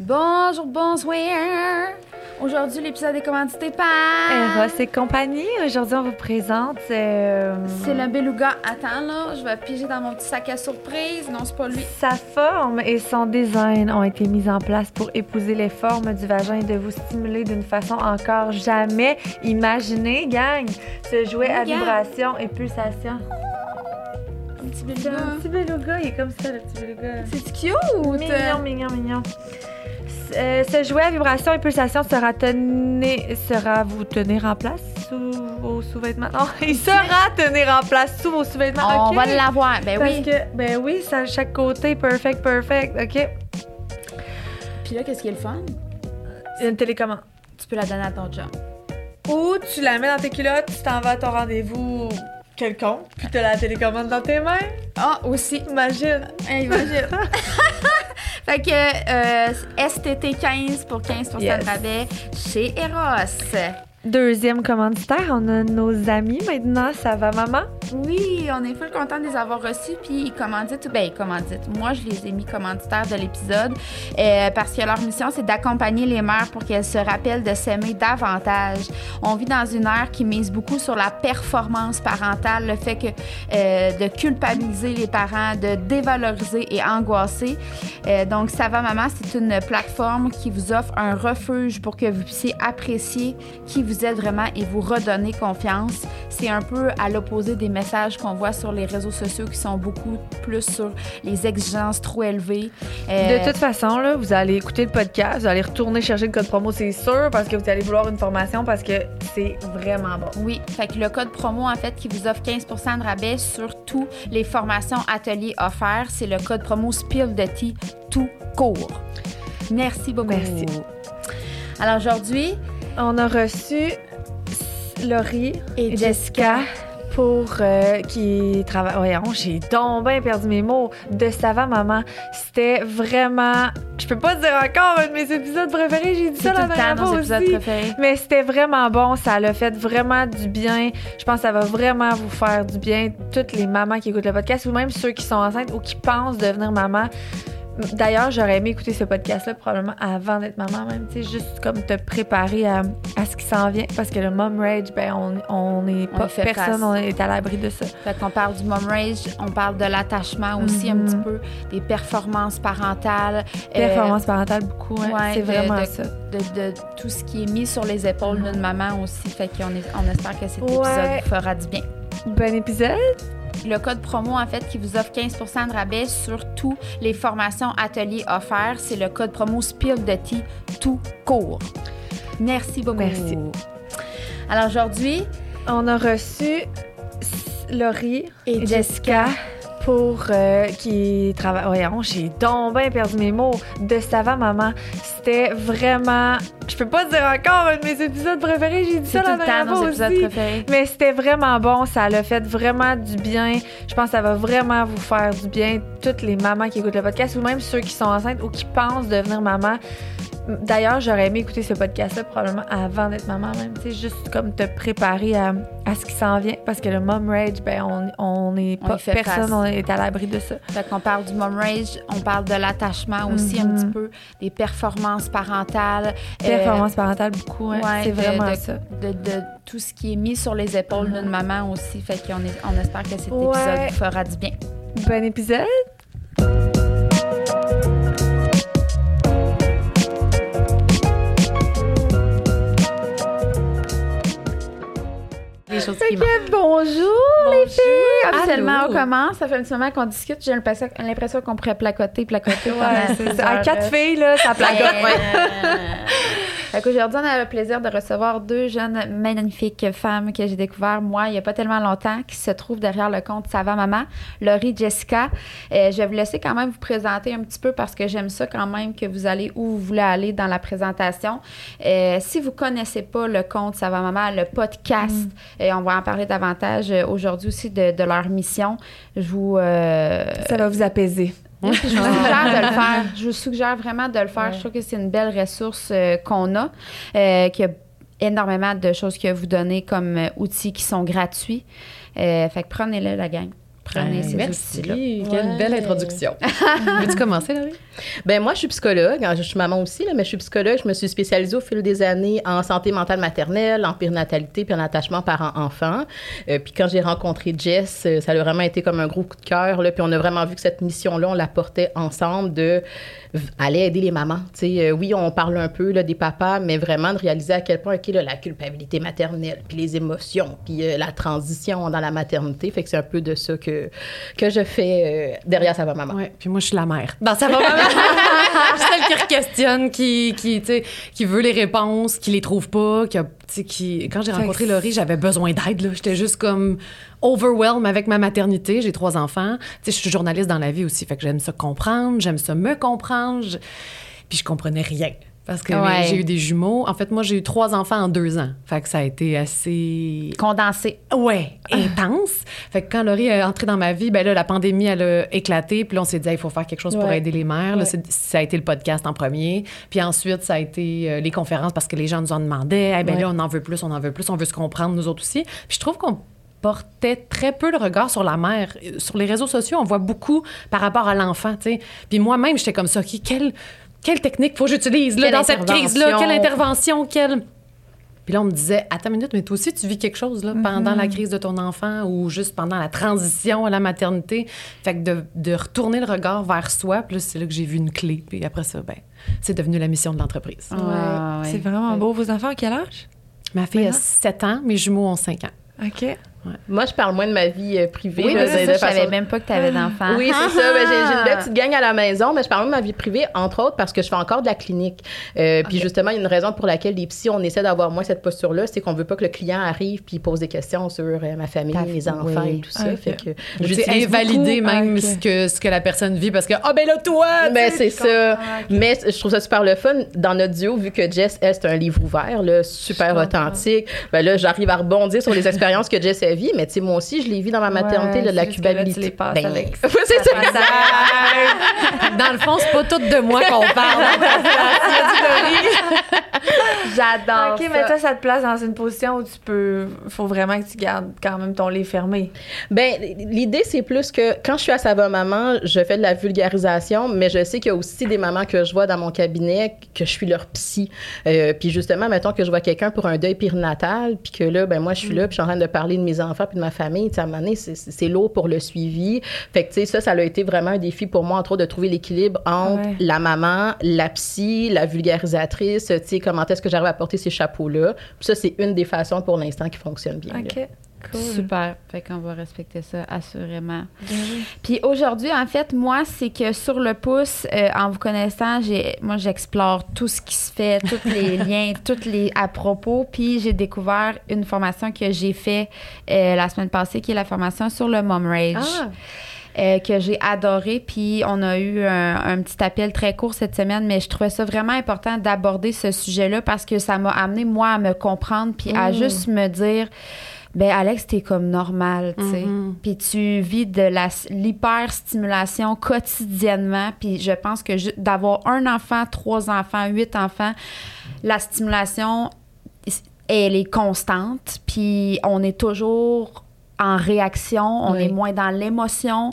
Bonjour, bonsoir. Aujourd'hui, l'épisode est commandité par. Eros et compagnie. Aujourd'hui, on vous présente. euh, C'est le beluga. Attends, là, je vais piger dans mon petit sac à surprise. Non, c'est pas lui. Sa forme et son design ont été mis en place pour épouser les formes du vagin et de vous stimuler d'une façon encore jamais imaginée, gang. Ce jouet à vibration et pulsation. Un petit C'est un petit beluga, il est comme ça, le petit beluga. C'est cute. Mignon, mignon, mignon. Euh, ce jouet à vibration et pulsation sera, tenu- sera vous tenir en place sous vos sous-vêtements? Non, il sera tenir en place sous vos sous-vêtements. On va l'avoir. Ben Parce oui. que, ben oui, ça à chaque côté, perfect, perfect, ok? Puis là, qu'est-ce qui est le fun? Il y a une télécommande. Tu peux la donner à ton job. Ou tu la mets dans tes culottes, tu t'en vas à ton rendez-vous quelconque, puis t'as la télécommande dans tes mains. Ah, aussi. Imagine. Imagine. fait que euh, STT 15 pour 15 Yes. de rabais chez Eros. Deuxième commanditaire, on a nos amis maintenant, ça va maman? Oui, on est full content de les avoir reçus. Puis ils commanditent, ben ils commanditent. Moi, je les ai mis commanditaires de l'épisode euh, parce que leur mission, c'est d'accompagner les mères pour qu'elles se rappellent de s'aimer davantage. On vit dans une ère qui mise beaucoup sur la performance parentale, le fait euh, de culpabiliser les parents, de dévaloriser et angoisser. Euh, donc, Ça va maman, c'est une plateforme qui vous offre un refuge pour que vous puissiez apprécier qui vous êtes vraiment et vous redonner confiance. C'est un peu à l'opposé des messages qu'on voit sur les réseaux sociaux qui sont beaucoup plus sur les exigences trop élevées. Euh, De toute façon, là, vous allez écouter le podcast, vous allez retourner chercher le code promo, c'est sûr, parce que vous allez vouloir une formation parce que c'est vraiment bon. Oui, fait que le code promo, en fait, qui vous offre 15 de rabais sur toutes les formations ateliers offerts, c'est le code promo Spill de Tea tout court. Merci beaucoup. Merci. Alors aujourd'hui, On a reçu Laurie Et et Jessica pour euh, qui travaillent. Voyons, j'ai donc bien perdu mes mots. De Savant Maman. C'était vraiment. Je peux pas dire encore un de mes épisodes préférés. J'ai dit ça la dernière fois aussi. préférés. Mais c'était vraiment bon, ça l'a fait vraiment du bien. Je pense que ça va vraiment vous faire du bien, toutes les mamans qui écoutent le podcast ou même ceux qui sont enceintes ou qui pensent devenir maman. D'ailleurs, j'aurais aimé écouter ce podcast-là probablement avant d'être maman, même, tu sais, juste comme te préparer à, à ce qui s'en vient. Parce que le mom rage, ben, on on n'est On pas, fait personne, face. on est à l'abri de ça. Fait qu'on parle du mom rage, on parle de l'attachement aussi un Mhm. petit peu, des performances parentales. euh, Performance parentale, beaucoup, hein. ouais, c'est vraiment de- ça. de, de tout ce qui est mis sur les épaules d'une maman aussi. Fait qu'on on espère que cet épisode fera du bien. Bon épisode. Le code promo, en fait, qui vous offre 15% de rabais sur toutes les formations ateliers offerts, c'est le code promo Spill de Tea tout court. Merci beaucoup. Merci. Alors aujourd'hui, On a reçu Laurie Et et, Jessica pour euh, qui travaillent. Voyons, j'ai donc bien perdu mes mots. De Savant Maman. C'était vraiment. Je peux pas dire encore un de mes épisodes préférés. J'ai dit ça tout la dernière fois aussi. préférés. Mais c'était vraiment bon, ça l'a fait vraiment du bien. Je pense que ça va vraiment vous faire du bien, toutes les mamans qui écoutent le podcast ou même ceux qui sont enceintes ou qui pensent devenir maman. D'ailleurs, j'aurais aimé écouter ce podcast-là probablement avant d'être maman, même, tu sais, juste comme te préparer à, à ce qui s'en vient. Parce que le mom rage, ben, on n'est On pas fait personne, face. on est à l'abri de ça. Fait qu'on parle du mom rage, on parle de l'attachement aussi un Mhm. petit peu, des performances parentales. euh, Performance parentale, beaucoup, hein. ouais, c'est vraiment de- ça. de, de tout ce qui est mis sur les épaules d'une maman aussi. Fait qu'on on espère que cet Ouais. épisode vous fera du bien. Bon épisode. Les choses Fait qui manquent. que bonjour, les filles! Officiellement, on commence. Ça fait un petit moment qu'on discute. J'ai l'impression qu'on pourrait placoter, placoter. pendant Ouais, ces c'est ça. À quatre filles, là, ça placote. Fait qu'aujourd'hui, on a le plaisir de recevoir deux jeunes magnifiques femmes que j'ai découvert, moi, il n'y a pas tellement longtemps, qui se trouvent derrière le compte Ça va maman, Laurie, Jessica. Euh, je vais vous laisser quand même vous présenter un petit peu parce que j'aime ça quand même que vous allez où vous voulez aller dans la présentation. Euh, si vous connaissez pas le compte Ça va maman, le podcast, et on va en parler davantage euh, aujourd'hui aussi de, de leur mission. Je vous... euh, Ça va vous apaiser. Je vous suggère de le faire. Je vous suggère vraiment de le faire. Ouais. Je trouve que c'est une belle ressource euh, qu'on a, euh, qu'il y a énormément de choses que vous donnez comme euh, outils qui sont gratuits. Euh, fait que prenez-le, la gang. Prenez ces Merci. Quelle Ouais. belle introduction. Veux-tu commencer, Laurie? Ben moi, je suis psychologue. Je suis maman aussi, là, mais je suis psychologue. Je me suis spécialisée au fil des années en santé mentale maternelle, en périnatalité, puis en attachement parent-enfant. Euh, puis quand j'ai rencontré Jess, euh, ça a vraiment été comme un gros coup de cœur. Là, puis on a vraiment vu que cette mission-là, on la portait ensemble de aller aider les mamans. Euh, oui, on parle un peu des papas, mais vraiment de réaliser à quel point là, la culpabilité maternelle, puis les émotions, puis euh, la transition dans la maternité. Fait que c'est un peu de ça que, que je fais euh, derrière sa maman. Ouais, puis moi, je suis la mère. Dans sa maman. celle qui questionne, qui, qui, qui veut les réponses, qui les trouve pas, qui, a- qui... Quand j'ai rencontré Laurie, j'avais besoin d'aide. J'étais juste comme overwhelmed avec ma maternité. J'ai trois enfants. Je suis journaliste dans la vie aussi, fait que j'aime ça comprendre, j'aime ça me comprendre. Je- Puis je comprenais rien. Parce que Ouais. j'ai eu des jumeaux. En fait, moi, j'ai eu trois enfants en deux ans. Fait que ça a été assez Condensé. Ouais, intense. Fait que quand Laurie est entrée dans ma vie, ben là, la pandémie, elle a éclaté. Puis là, on s'est dit, il faut faire quelque chose pour aider les mères. Là, Ouais. c'est- ça a été le podcast en premier. Puis ensuite, ça a été euh, les conférences parce que les gens nous en demandaient. Eh ben là, on en veut plus, on en veut plus, on veut se comprendre, nous autres aussi. Puis je trouve qu'on portait très peu le regard sur la mère. Euh, Sur les réseaux sociaux, on voit beaucoup par rapport à l'enfant, tu sais. Puis moi-même, j'étais comme ça, OK, quelle, quelle technique faut que j'utilise là, dans cette crise-là? intervention? Quelle intervention? Quelle... Puis là, on me disait, attends une minute, mais toi aussi, tu vis quelque chose là, pendant la crise de ton enfant ou juste pendant la transition à la maternité? Fait que de, de retourner le regard vers soi, puis là, c'est là que j'ai vu une clé. Puis après ça, ben, c'est devenu la mission de l'entreprise. Ouais. C'est vraiment beau. Vos enfants, à quel âge? Ma fille a Maintenant? 7 ans, mes jumeaux ont 5 ans. OK. Moi, je parle moins de ma vie euh, privée. Oui, là, mais ça, je savais façon- même pas que tu avais d'enfants. Oui, c'est ça. Ben, j'ai, j'ai une belle petite gang à la maison, mais je parle même de ma vie privée, entre autres, parce que je fais encore de la clinique. Euh, Puis justement, il y a une raison pour laquelle les psys, on essaie d'avoir moins cette posture-là, c'est qu'on veut pas que le client arrive puis pose des questions sur euh, ma famille, Ta- mes enfants oui. et tout ça. Ok. Fait que beaucoup- même Ah, ce, que, ce que la personne vit parce que, ah ben là, toi! Ben, c'est ça. Mais c- je trouve ça super le fun. Dans notre duo, vu que Jess, elle, c'est un livre ouvert, là, super Je authentique, ben là, j'arrive à rebondir sur les expériences que Jess vécues, mais tu sais, moi aussi, je l'ai vu dans ma maternité, Ouais, là, de la culpabilité. Ben, avec- ça. Dans le fond, c'est pas tout de moi qu'on parle. J'adore. OK, ça. mais toi, ça te place dans une position où tu peux. faut vraiment que tu gardes quand même ton livre fermé. Ben, l'idée, c'est plus que quand je suis à Sava Maman, je fais de la vulgarisation, mais je sais qu'il y a aussi des mamans que je vois dans mon cabinet que je suis leur psy. Euh, puis justement, mettons que je vois quelqu'un pour un deuil périnatal, puis que là, ben moi, je suis là, puis je suis en train de parler de mes enfants puis de ma famille. Tu sais, à un moment donné, c'est- lourd pour le suivi. Fait que, tu sais, ça, ça a été vraiment un défi pour moi, entre autres, de trouver l'équilibre entre Ouais. la maman, la psy, la vulgarisatrice, tu sais, comment est-ce que j'arrive à porter ces chapeaux-là. Puis ça, c'est une des façons pour l'instant qui fonctionne bien. là. OK. Cool. Super. Fait qu'on va respecter ça, assurément. Ben. Puis aujourd'hui, en fait, moi, c'est que sur le pouce, euh, en vous connaissant, j'ai, moi, j'explore tout ce qui se fait, tous les liens, tous les à propos. Puis j'ai découvert une formation que j'ai fait euh, la semaine passée, qui est la formation sur le mom rage. Ah. Euh, que j'ai adoré. Puis on a eu un, un petit appel très court cette semaine, mais je trouvais ça vraiment important d'aborder ce sujet-là parce que ça m'a amené, moi, à me comprendre puis à Mm. juste me dire. Ben Alex, t'es comme normal, tu sais. Mhm. Puis tu vis de la l'hyperstimulation quotidiennement. Puis je pense que d'avoir un enfant, trois enfants, huit enfants, la stimulation, elle est constante. Puis on est toujours en réaction, on Oui. est moins dans l'émotion.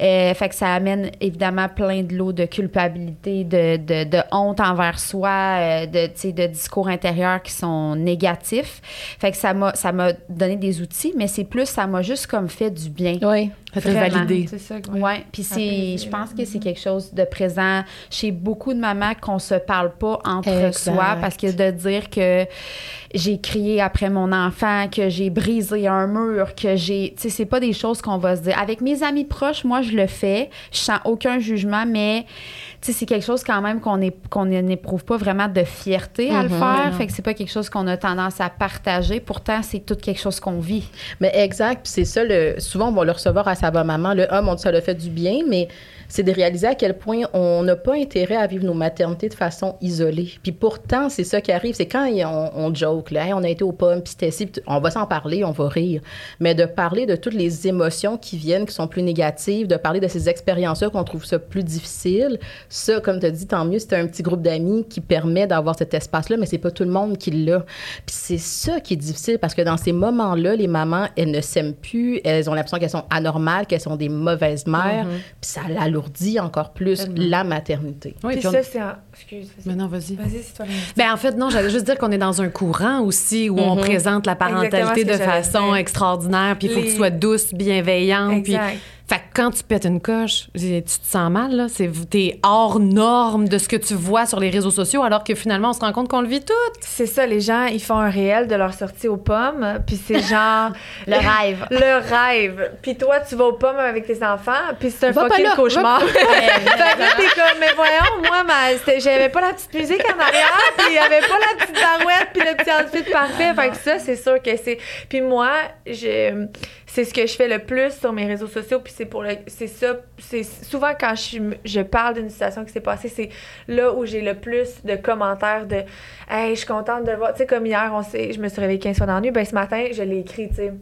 Euh, fait que ça amène évidemment plein de lots de culpabilité, de, de, de honte envers soi, euh, de, de discours intérieurs qui sont négatifs. Fait que ça m'a, ça m'a donné des outils, mais c'est plus, ça m'a juste comme fait du bien. Oui. Te valider. C'est ça. que- Ouais, puis c'est, je pense que c'est quelque chose de présent chez beaucoup de mamans qu'on se parle pas entre Exact. soi parce que de dire que j'ai crié après mon enfant, que j'ai brisé un mur, que j'ai, tu sais, c'est pas des choses qu'on va se dire. Avec mes amis proches, moi je le fais, je sens aucun jugement, mais c'est quelque chose quand même qu'on n'éprouve pas vraiment de fierté à le Mhm. faire, fait que c'est pas quelque chose qu'on a tendance à partager. Pourtant, c'est tout quelque chose qu'on vit. Mais exact, puis c'est ça, le, souvent on va le recevoir à sa bonne maman, le homme, on dit ça le fait du bien, mais c'est de réaliser à quel point on n'a pas intérêt à vivre nos maternités de façon isolée. Puis pourtant, c'est ça qui arrive, c'est quand on, on joke, là, Hey, on a été aux pommes, puis c'était ci, puis on va s'en parler, on va rire, mais de parler de toutes les émotions qui viennent, qui sont plus négatives, de parler de ces expériences-là qu'on trouve ça plus difficile, ça, comme tu as dit, tant mieux, c'est un petit groupe d'amis qui permet d'avoir cet espace-là, mais c'est pas tout le monde qui l'a. Puis c'est ça qui est difficile parce que dans ces moments-là, les mamans, elles ne s'aiment plus, elles ont l'impression qu'elles sont anormales, mal, qu'elles sont des mauvaises mères, puis ça l'alourdit encore plus la maternité. Oui, Puis puis on- ça, c'est en... Excuse. vas-y. Mais non, vas-y. Vas-y, c'est toi. Ben, en fait, non, j'allais juste dire qu'on est dans un courant aussi où on présente la parentalité de façon extraordinaire, puis il faut que tu sois douce, bienveillante. Puis... Fait que quand tu pètes une coche, tu te sens mal, là. C'est, t'es hors norme de ce que tu vois sur les réseaux sociaux, alors que finalement, on se rend compte qu'on le vit tout. C'est ça, les gens, ils font un réel de leur sortie aux pommes, puis c'est genre Le rêve. le rêve. Puis toi, tu vas aux pommes avec tes enfants, puis c'est un Va fucking là, cauchemar. fait que là, t'es comme, mais voyons, moi, ma, j'avais pas la petite musique en arrière, puis il y avait pas la petite barouette, puis le petit outfit parfait. Fait que ça, c'est sûr que c'est... Puis moi, je... C'est ce que je fais le plus sur mes réseaux sociaux, puis c'est pour le... C'est ça, c'est souvent quand je, je parle d'une situation qui s'est passée, c'est là où j'ai le plus de commentaires de « Hey, je suis contente de voir... » Tu sais, comme hier, on sait, je me suis réveillée 15 fois dans la nuit, ben ce matin, je l'ai écrit, tu sais.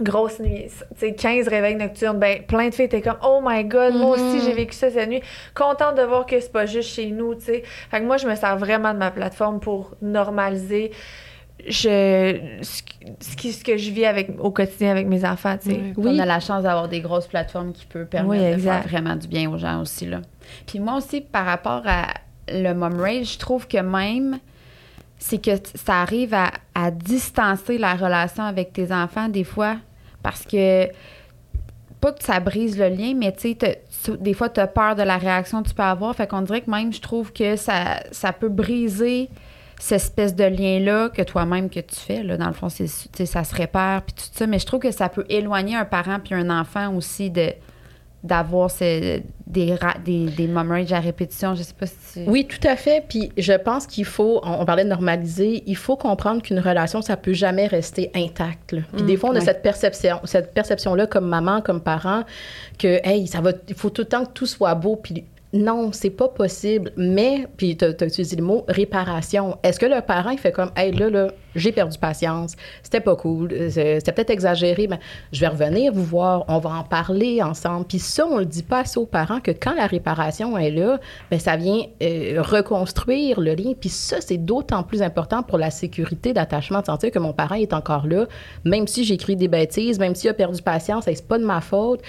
Grosse nuit, tu sais, 15 réveils nocturnes, ben plein de filles étaient comme oh my god, moi aussi j'ai vécu ça cette nuit, contente de voir que c'est pas juste chez nous, tu sais. Fait que moi je me sers vraiment de ma plateforme pour normaliser je ce, ce que je vis avec au quotidien avec mes enfants, tu sais. Oui. On a la chance d'avoir des grosses plateformes qui peuvent permettre Oui, de faire vraiment du bien aux gens aussi. Là. Puis moi aussi, par rapport à le mom rage, je trouve que même, c'est que ça arrive à, à distancer la relation avec tes enfants des fois. Parce que, pas que ça brise le lien, mais tu sais, des fois, tu as peur de la réaction que tu peux avoir. Fait qu'on dirait que même, je trouve que ça, ça peut briser cette espèce de lien-là que toi-même que tu fais. Là, dans le fond, c'est, ça se répare, puis tout ça. Mais je trouve que ça peut éloigner un parent puis un enfant aussi de d'avoir des, des, des mom à répétition. Je sais pas si tu... Oui, tout à fait. Puis je pense qu'il faut, on, on parlait de normaliser, il faut comprendre qu'une relation, ça peut jamais rester intact. là. Puis des fois, on a cette perception, cette perception-là comme maman, comme parent, que hey, ça va, il faut tout le temps que tout soit beau. Puis non, c'est pas possible. Mais, puis tu as utilisé le mot réparation. Est-ce que le parent, il fait comme, hey, là, là, j'ai perdu patience, c'était pas cool, euh, c'était peut-être exagéré, mais je vais revenir vous voir, on va en parler ensemble. Puis ça, on le dit pas assez aux parents que quand la réparation est là, ben ça vient euh, reconstruire le lien. Puis ça, c'est d'autant plus important pour la sécurité d'attachement, de sentir que mon parent est encore là, même si j'écris des bêtises, même s'il a perdu patience, c'est pas de ma faute.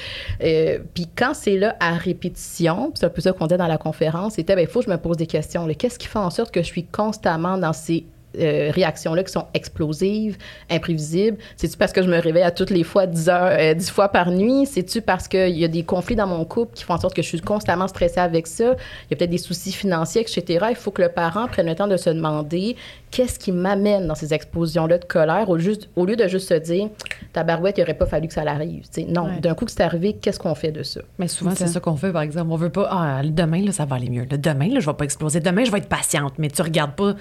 Euh, puis quand c'est là à répétition, c'est un peu ça qu'on dit dans la conférence, c'était, ben il faut que je me pose des questions. Qu'est-ce qui fait en sorte que je suis constamment dans ces euh, réactions-là qui sont explosives, imprévisibles? C'est-tu parce que je me réveille à toutes les fois 10 heures, euh, 10 fois par nuit? C'est-tu parce qu'il y a des conflits dans mon couple qui font en sorte que je suis constamment stressée avec ça? Il y a peut-être des soucis financiers, etc. Il faut que le parent prenne le temps de se demander qu'est-ce qui m'amène dans ces explosions-là de colère au, juste, au lieu de juste se dire ta barouette, il n'aurait pas fallu que ça l'arrive. Non, Ouais. d'un coup que c'est arrivé, qu'est-ce qu'on fait de ça? Mais souvent, C'est ça. qu'on fait, par exemple. On veut pas, ah, demain, là, ça va aller mieux. Le demain, là, je vais pas exploser. Demain, je vais être patiente. Mais tu regardes pas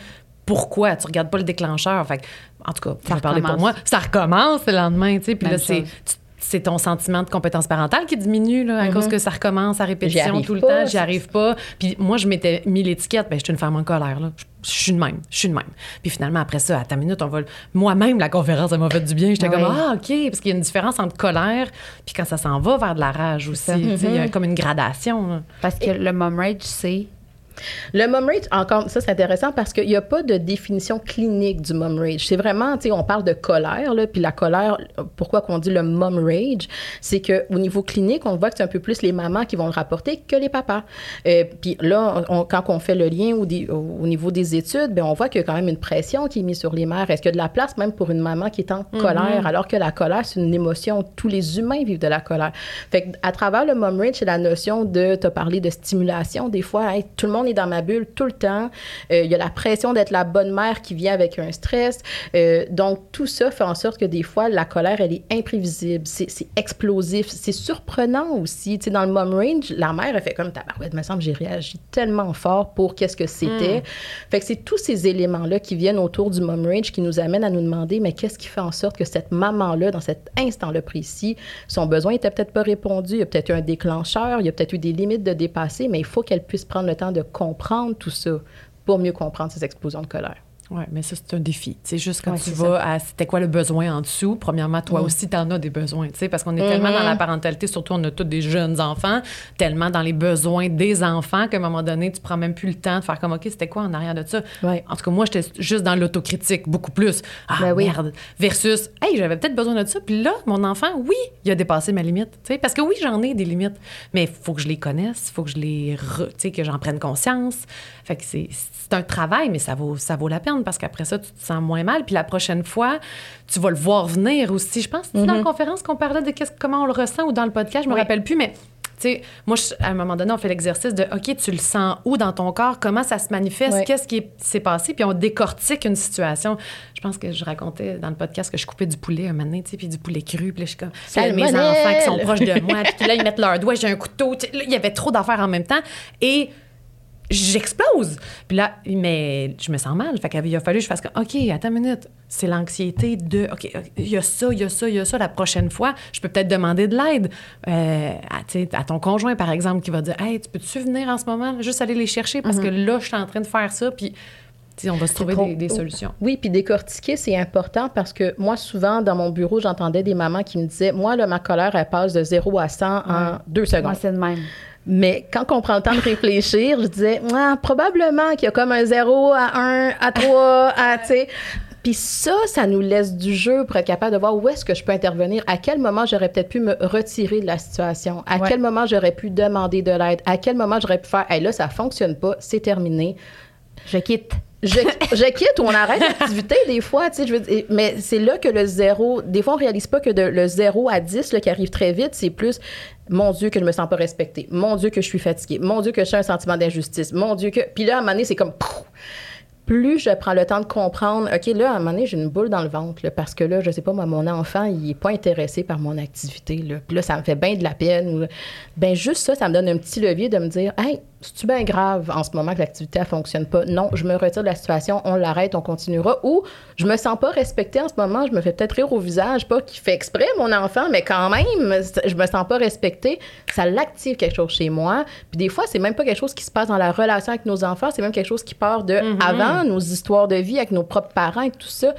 pourquoi? Tu regardes pas le déclencheur. Fait en tout cas, Ça vais parler pour moi. Ça recommence le lendemain, tu sais. Puis là, c'est. ton sentiment de compétence parentale qui diminue là, à cause que ça recommence à répétition tout le pas, temps. J'y arrive pas. Puis moi, je m'étais mis l'étiquette, ben, je suis une femme en colère. Là. Je, je suis de même. Je suis de même. Puis finalement, après ça, à ta minute, on va. Moi-même, la conférence, elle m'a fait du bien. J'étais comme, ah, OK. Parce qu'il y a une différence entre colère, puis quand ça s'en va vers de la rage aussi. ça. tu sais, Il y a comme une gradation. là. Parce que le mom rage, c'est... Le mom rage, encore, ça c'est intéressant parce qu'il n'y a pas de définition clinique du mom rage. C'est vraiment, tu sais, on parle de colère, là, puis la colère, pourquoi qu'on dit le mom rage, c'est qu'au niveau clinique, on voit que c'est un peu plus les mamans qui vont le rapporter que les papas. Euh, puis là, on- quand on fait le lien au, au- au niveau des études, ben on voit qu'il y a quand même une pression qui est mise sur les mères. Est-ce qu'il y a de la place même pour une maman qui est en colère, alors que la colère, c'est une émotion, tous les humains vivent de la colère? Fait à travers le mom rage, c'est la notion de, te parler de stimulation, des fois, hey, tout le monde est dans ma bulle tout le temps. Euh, Il y a la pression d'être la bonne mère qui vient avec un stress. Euh, donc, tout ça fait en sorte que des fois, la colère, elle est imprévisible, c'est c'est explosif, c'est surprenant aussi. Tu sais, dans le mom range, la mère, elle fait comme tabarouette, me semble, j'ai réagi tellement fort pour qu'est-ce que c'était. Fait que c'est tous ces éléments-là qui viennent autour du mom range qui nous amènent à nous demander, mais qu'est-ce qui fait en sorte que cette maman-là, dans cet instant-là précis, son besoin était peut-être pas répondu, il y a peut-être eu un déclencheur, il y a peut-être eu des limites de dépasser, mais il faut qu'elle puisse prendre le temps de comprendre tout ça pour mieux comprendre ces explosions de colère. Oui, mais ça, c'est un défi. C'est juste quand Ouais, tu vas à c'était quoi le besoin en dessous, premièrement, toi Mm. aussi, tu en as des besoins, tu sais, parce qu'on est tellement dans la parentalité, surtout on a tous des jeunes enfants, tellement dans les besoins des enfants qu'à un moment donné, tu prends même plus le temps de faire comme, OK, c'était quoi en arrière de ça? Ouais. En tout cas, moi, j'étais juste dans l'autocritique, beaucoup plus. Ah, Ben oui. merde. Versus, hey, j'avais peut-être besoin de ça, puis là, mon enfant, oui, il a dépassé ma limite, tu sais, parce que oui, j'en ai des limites, mais il faut que je les connaisse, il faut que je les, tu sais, que j'en prenne conscience. Fait que c'est c'est un travail, mais ça vaut, ça vaut la peine parce qu'après ça, tu te sens moins mal. Puis la prochaine fois, tu vas le voir venir aussi. Je pense que c'est dans la conférence qu'on parlait de comment on le ressent ou dans le podcast, je me Oui. rappelle plus, mais tu sais, moi, je- à un moment donné, on fait l'exercice de OK, tu le sens où dans ton corps, comment ça se manifeste, qu'est-ce qui est- s'est passé, puis on décortique une situation. Je pense que je racontais dans le podcast que je coupais du poulet un donné, tu sais, puis du poulet cru, puis là, je suis comme, là, mes enfants qui sont proches de moi, puis là, ils mettent leurs doigts, j'ai un couteau, là, il y avait trop d'affaires en même temps, et j'explose. Puis là, mais je me sens mal. Fait qu'il a fallu que je fasse comme, OK, attends une minute. C'est l'anxiété de, OK, il y a ça, il y a ça, il y a ça. La prochaine fois, je peux peut-être demander de l'aide euh, à, ton conjoint, par exemple, qui va dire, Hey, tu peux-tu venir en ce moment? Juste aller les chercher parce que là, je suis en train de faire ça. Puis, on va se trouver trop- des, des solutions. Oui, puis décortiquer, c'est important parce que moi, souvent, dans mon bureau, j'entendais des mamans qui me disaient Moi, là, ma colère, elle passe de 0 à 100 en deux secondes. Moi, c'est de même. Mais quand on prend le temps de réfléchir, je disais Ah, probablement qu'il y a comme un 0 à 1, à 3, à, tu sais. Puis ça, ça nous laisse du jeu pour être capable de voir où est-ce que je peux intervenir, à quel moment j'aurais peut-être pu me retirer de la situation, à Ouais. quel moment j'aurais pu demander de l'aide, à quel moment j'aurais pu faire, hey, là, ça fonctionne pas, c'est terminé. Je quitte. Je, quitte ou on arrête l'activité des fois, tu sais, je veux mais c'est là que le zéro, des fois on réalise pas que le zéro à 10 là, qui arrive très vite, c'est plus mon Dieu que je me sens pas respectée, mon Dieu que je suis fatiguée, mon Dieu que j'ai un sentiment d'injustice, mon Dieu que... Puis là, à un moment donné, c'est comme... plus je prends le temps de comprendre, OK, là, à un moment donné, j'ai une boule dans le ventre, parce que là, je sais pas, moi, mon enfant, il est pas intéressé par mon activité, là. Puis là, ça me fait bien de la peine. ou- Ben juste ça, ça me donne un petit levier de me dire, hey, c'est-tu bien grave en ce moment que l'activité, elle fonctionne pas? Non, je me retire de la situation, on l'arrête, on continuera. Ou je me sens pas respectée en ce moment, je me fais peut-être rire au visage, pas qu'il fait exprès, mon enfant, mais quand même, je me sens pas respectée. Ça l'active quelque chose chez moi. Puis des fois, c'est même pas quelque chose qui se passe dans la relation avec nos enfants, c'est même quelque chose qui part de avant, nos histoires de vie avec nos propres parents et tout ça.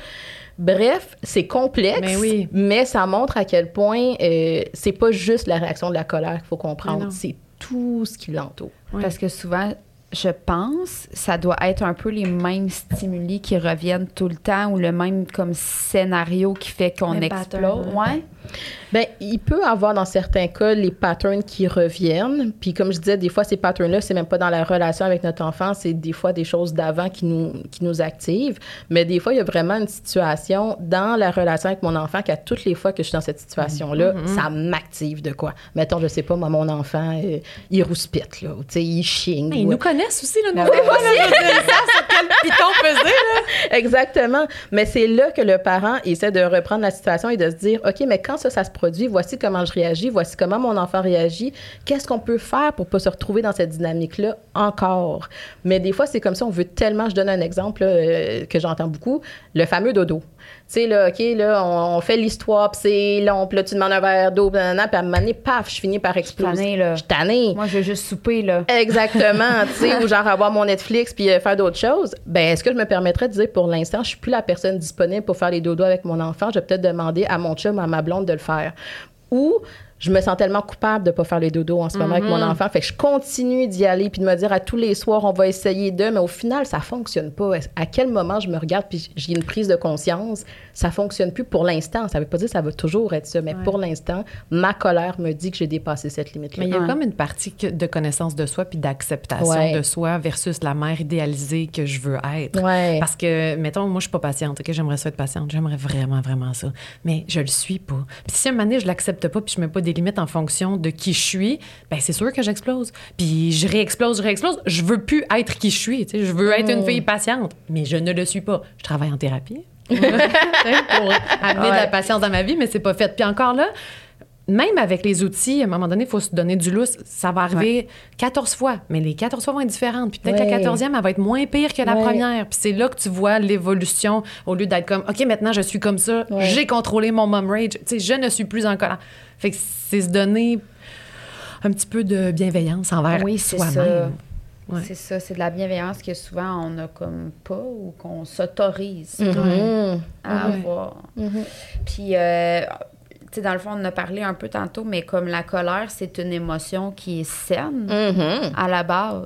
Bref, c'est complexe, Mais oui. mais ça montre à quel point euh, c'est pas juste la réaction de la colère qu'il faut comprendre, c'est tout ce qui l'entoure. Parce que souvent, je pense, ça doit être un peu les mêmes stimuli qui reviennent tout le temps ou le même comme scénario qui fait qu'on explose. Ouais. Ben, il peut avoir dans certains cas les patterns qui reviennent. Puis comme je disais, des fois, ces patterns-là, c'est même pas dans la relation avec notre enfant, c'est des fois des choses d'avant qui nous, qui nous activent. Mais des fois, il y a vraiment une situation dans la relation avec mon enfant qu'à toutes les fois que je suis dans cette situation-là, ça m'active de quoi? Mettons, je sais pas, moi, mon enfant, euh, il rouspite, là, ou tu sais, il chigne. Hey, ils ou- nous connaissent aussi, là, nous. Ah ouais, Moi, là, quel piton peser, là. Exactement. Mais c'est là que le parent essaie de reprendre la situation et de se dire, OK, mais quand ça, ça se produit, voici comment je réagis, voici comment mon enfant réagit. Qu'est-ce qu'on peut faire pour pas se retrouver dans cette dynamique-là encore? Mais des fois, c'est comme ça, on veut tellement, je donne un exemple euh, que j'entends beaucoup, le fameux dodo. Tu sais, là, OK, là, on, on fait l'histoire, puis c'est long, puis là, tu demandes un verre d'eau, puis à un moment donné, paf, je finis par exploser. tannée, là. Je suis tannée. Moi, je veux juste souper, là. Exactement, tu sais, ou genre avoir mon Netflix puis euh, faire d'autres choses. Ben, est-ce que je me permettrais de dire pour l'instant, je suis plus la personne disponible pour faire les dodos avec mon enfant, je vais peut-être demander à mon chum, à ma blonde de le faire. Ou je me sens tellement coupable de pas faire les dodos en ce moment avec mon enfant, fait que je continue d'y aller puis de me dire à tous les soirs on va essayer de, mais au final ça fonctionne pas. À quel moment je me regarde puis j'ai une prise de conscience, ça fonctionne plus pour l'instant. Ça veut pas dire que ça va toujours être ça, mais pour l'instant, ma colère me dit que j'ai dépassé cette limite-là. Mais il y a Ouais. comme une partie de connaissance de soi puis d'acceptation Ouais. de soi versus la mère idéalisée que je veux être. Ouais. Parce que, mettons, moi, je suis pas patiente, OK? J'aimerais ça être patiente. J'aimerais vraiment, vraiment ça. Mais je le suis pas. Puis si à un moment donné, je l'accepte pas puis je mets pas des limites en fonction de qui je suis, ben c'est sûr que j'explose. Puis je réexplose, je réexplose. Je veux plus être qui je suis, tu sais. Je veux être une fille patiente, mais je ne le suis pas. Je travaille en thérapie pour amener de la patience dans ma vie, mais c'est pas fait. Puis encore là, même avec les outils, à un moment donné, il faut se donner du lousse. Ça va arriver 14 fois, mais les 14 fois vont être différentes. Puis peut-être Ouais. la 14e, elle va être moins pire que la Ouais. première. Puis c'est là que tu vois l'évolution au lieu d'être comme, OK, maintenant je suis comme ça, j'ai contrôlé mon mom rage. Tu sais, je ne suis plus en colère. Fait que c'est se donner un petit peu de bienveillance envers Oui, soi-même. Ouais. C'est ça, c'est de la bienveillance que souvent on n'a comme pas ou qu'on s'autorise Mhm. à avoir. Mhm. Puis, euh, tu sais, dans le fond, on en a parlé un peu tantôt, mais comme la colère, c'est une émotion qui est saine Mhm. à la base.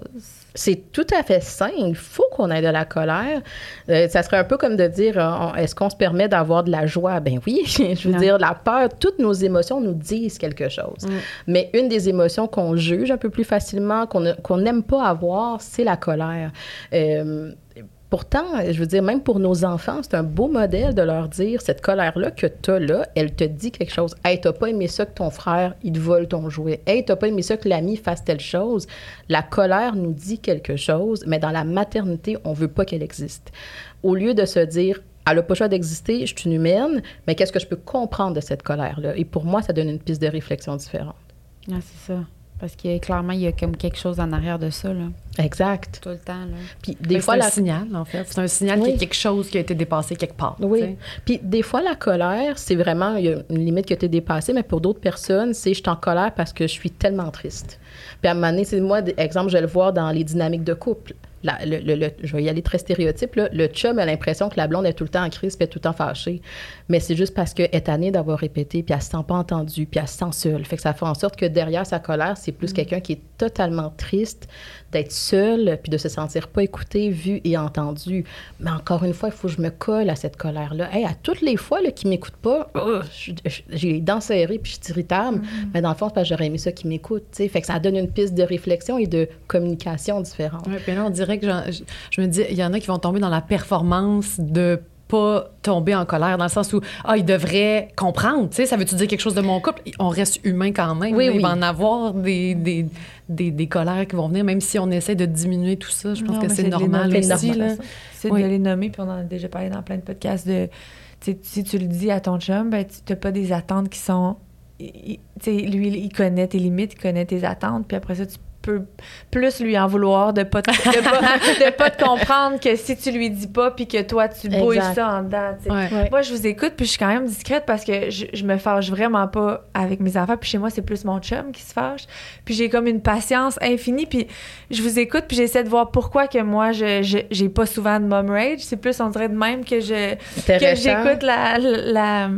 C'est tout à fait sain. Il faut qu'on ait de la colère. Euh, ça serait un peu comme de dire euh, est-ce qu'on se permet d'avoir de la joie? Ben oui. Je veux Non. dire, la peur, toutes nos émotions nous disent quelque chose. Mais une des émotions qu'on juge un peu plus facilement, qu'on n'aime pas avoir, c'est la colère. Euh, Pourtant, je veux dire, même pour nos enfants, c'est un beau modèle de leur dire cette colère-là que tu as là, elle te dit quelque chose. Hey, t'as pas aimé ça que ton frère, il te vole ton jouet. Hey, t'as pas aimé ça que l'ami fasse telle chose. La colère nous dit quelque chose, mais dans la maternité, on veut pas qu'elle existe. Au lieu de se dire, elle n'a pas le choix d'exister, je suis une humaine, mais qu'est-ce que je peux comprendre de cette colère-là? Et pour moi, ça donne une piste de réflexion différente. Ah, c'est ça. Parce que clairement, il y a comme quelque chose en arrière de ça, là, Exact. tout le temps. Là. Puis des fois, c'est la un signal, en fait. C'est un signal qu'il y a quelque chose qui a été dépassé quelque part. Oui. Puis des fois, la colère, c'est vraiment il y a une limite qui a été dépassée, mais pour d'autres personnes, c'est je suis en colère parce que je suis tellement triste. Puis à un moment donné, c'est moi, exemple, je vais le voir dans les dynamiques de couple. La- le, le- le- je vais y aller très stéréotype. Là. Le chum a l'impression que la blonde est tout le temps en crise puis est tout le temps fâchée. Mais c'est juste parce qu'elle est tannée d'avoir répété, puis elle se sent pas entendue, puis elle se sent seule. Fait que ça fait en sorte que derrière sa colère, c'est plus quelqu'un qui est totalement triste d'être seul, puis de se sentir pas écouté, vu et entendu. Mais encore une fois, il faut que je me colle à cette colère-là. Hey, à toutes les fois là, qu'il m'écoute pas, oh, j'ai les dents serrées, puis je suis irritable. Mais dans le fond, c'est parce que j'aurais aimé ça qu'il m'écoute. Fait que ça donne une piste de réflexion et de communication différente. Puis là, on dirait que j'en- je, je me dis, il y en a qui vont tomber dans la performance de pas tomber en colère, dans le sens où, ah, ils devraient comprendre, tu sais, ça veut-tu dire quelque chose de mon couple? On reste humain quand même. Oui, là. Il oui. va en avoir des, des, des, des colères qui vont venir, même si on essaie de diminuer tout ça. Je pense Non, que c'est normal nommer. aussi, C'est Oui. de les nommer, puis on en a déjà parlé dans plein de podcasts de. Si tu le dis à ton chum, ben, tu n'as pas des attentes qui sont. il- il- lui, il connaît tes limites, il connaît tes attentes, puis après ça, tu peux plus lui en vouloir de pas te, de pas, de pas te comprendre que si tu lui dis pas, puis que toi, tu bouilles Exact. ça en dedans. Ouais. Ouais. Moi, je vous écoute, puis je suis quand même discrète parce que je, je me fâche vraiment pas avec mes enfants. Puis chez moi, c'est plus mon chum qui se fâche. Puis j'ai comme une patience infinie. Puis je vous écoute, puis j'essaie de voir pourquoi que moi, je j'ai pas souvent de mom rage. C'est plus, on dirait de même que je que j'écoute la, la,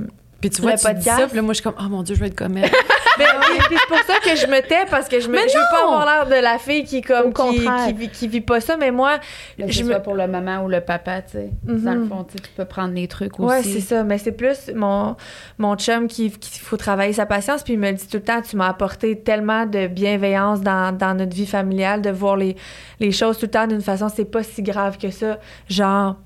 Puis tu vois, Le tu dis podcast? ça, puis là, moi, je suis comme, oh mon Dieu, je vais être comme elle. Ben, puis, puis c'est pour ça que je me tais parce que je me Mais je veux pas avoir l'air de la fille qui comme Au qui, contraire. qui, vit- qui vit pas ça mais moi Que je ce me soit pour le maman ou le papa, tu sais. Dans le fond, tu sais, tu peux prendre les trucs Ouais, aussi. c'est ça. Mais c'est plus mon, mon chum qui, qui faut travailler sa patience. Puis il me dit tout le temps, tu m'as apporté tellement de bienveillance dans, dans notre vie familiale, de voir les, les choses tout le temps d'une façon, c'est pas si grave que ça. Genre,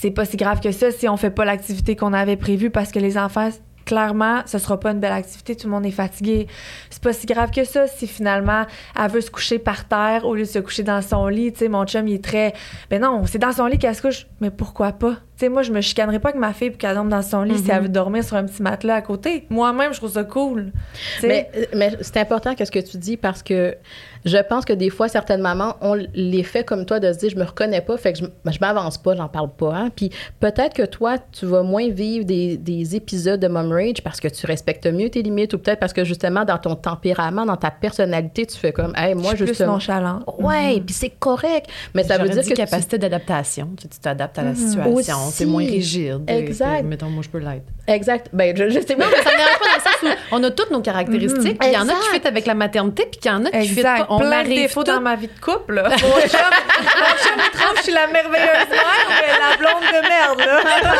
c'est pas si grave que ça si on fait pas l'activité qu'on avait prévue parce que les enfants, clairement, ce sera pas une belle activité, tout le monde est fatigué. C'est pas si grave que ça si finalement elle veut se coucher par terre au lieu de se coucher dans son lit. Tu sais, mon chum, il est très. Ben non, c'est dans son lit qu'elle se couche. Mais pourquoi pas? Tu sais, moi, je me chicanerais pas avec ma fille puis qu'elle dorme dans son lit si elle veut dormir sur un petit matelas à côté. Moi-même, je trouve ça cool. Mais, euh, mais c'est important que ce que tu dis parce que je pense que des fois, certaines mamans ont l'effet comme toi de se dire je me reconnais pas, fait que je, ben, je m'avance pas, j'en parle pas. hein. Puis peut-être que toi, tu vas moins vivre des, des épisodes de mom rage parce que tu respectes mieux tes limites ou peut-être parce que justement, dans ton tempérament, dans ta personnalité, tu fais comme hey, je moi, suis plus justement. nonchalante. Ouais, puis c'est correct. Mais ça veut dire dit que tu- capacité d'adaptation. Tu sais, tu t'adaptes à la Mhm. situation. C'est moins rigide. Exact. mettons, moi, je peux l'être. Exact. Ben, je, je sais pas. Mais ça dérange pas dans le sens où on a toutes nos caractéristiques. puis Il y en a qui fit avec la maternité, puis il y en a qui fit pas. On Plein de défauts dans ma vie de couple. là. Mon chum, mon chum il trouve que je suis la merveilleuse mère, mais la blonde de merde. Là.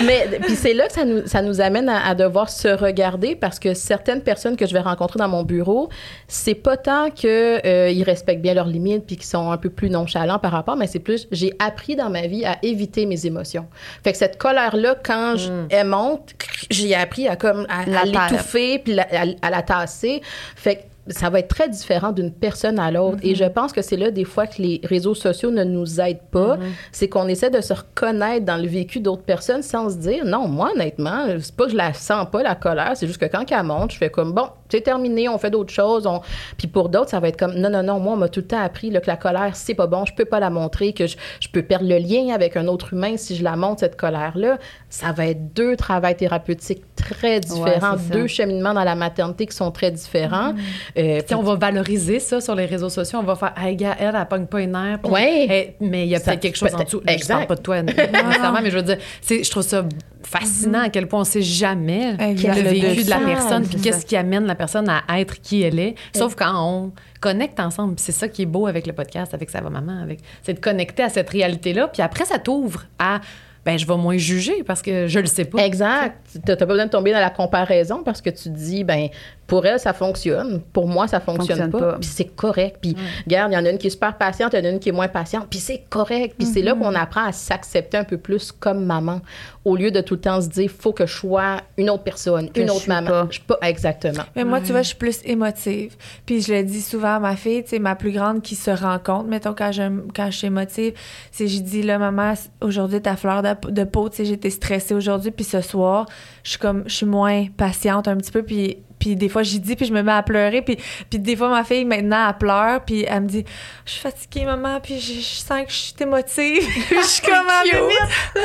Mais puis c'est là que ça nous, ça nous amène à, à devoir se regarder parce que certaines personnes que je vais rencontrer dans mon bureau, c'est pas tant que euh, ils respectent bien leurs limites puis qu'ils sont un peu plus nonchalants par rapport, mais c'est plus j'ai appris dans ma vie à éviter mes émotions. Fait que cette colère là quand je- elle monte, j'ai appris à comme à, l'étouffer puis à, à la tasser. Fait que ça va être très différent d'une personne à l'autre. Et je pense que c'est là, des fois, que les réseaux sociaux ne nous aident pas. C'est qu'on essaie de se reconnaître dans le vécu d'autres personnes sans se dire, non, moi, honnêtement, c'est pas que je la sens pas, la colère, c'est juste que quand elle monte, je fais comme, bon, c'est terminé, on fait d'autres choses. On... Puis pour d'autres, ça va être comme, non, non, non, moi, on m'a tout le temps appris là, que la colère, c'est pas bon, je peux pas la montrer, que je, je peux perdre le lien avec un autre humain si je la montre, cette colère-là. Ça va être deux travails thérapeutiques très différents, ça. deux cheminements dans la maternité qui sont très différents. Euh, Puis on va valoriser ça sur les réseaux sociaux. On va faire, hey, gars, elle, elle pogne pas une nerf. Puis, Ouais. hey, mais il y a peut-être quelque chose en peut-être- dessous. Je exact. parle pas de toi nécessairement, mais je veux dire, je trouve ça fascinant à quel point on sait jamais le vécu de la personne, puis qu'est-ce qui amène la personne à être qui elle est. Sauf quand on connecte ensemble. C'est ça qui est beau avec le podcast, avec Ça va maman, avec c'est de connecter à cette réalité-là. Puis après, ça t'ouvre à, ben je vais moins juger parce que je le sais pas. Exact. Tu n'as pas besoin de tomber dans la comparaison parce que tu dis, ben pour elle, ça fonctionne. Pour moi, ça fonctionne, Fonctionne pas. pas. Puis c'est correct. Puis, regarde, il y en a une qui est super patiente, il y en a une qui est moins patiente. Puis c'est correct. Puis c'est là Mm-hmm. qu'on apprend à s'accepter un peu plus comme maman. Au lieu de tout le temps se dire, faut que je sois une autre personne, Que une je autre suis maman. pas. Je suis pas exactement. Mais moi, tu vois, je suis plus émotive. Puis je le dis souvent à ma fille, tu sais, ma plus grande qui se rend compte, mettons, quand je, quand je suis émotive, c'est j'ai dit, là, maman, aujourd'hui, ta fleur de, de peau, tu sais, j'étais stressée aujourd'hui, puis ce soir, je suis comme, je suis moins patiente un petit peu, puis puis des fois, j'y dis, puis je me mets à pleurer. Puis, puis des fois, ma fille, maintenant, elle pleure. Puis elle me dit, je suis fatiguée, maman. Puis je, je sens que je suis émotive. Puis je suis comme, ah.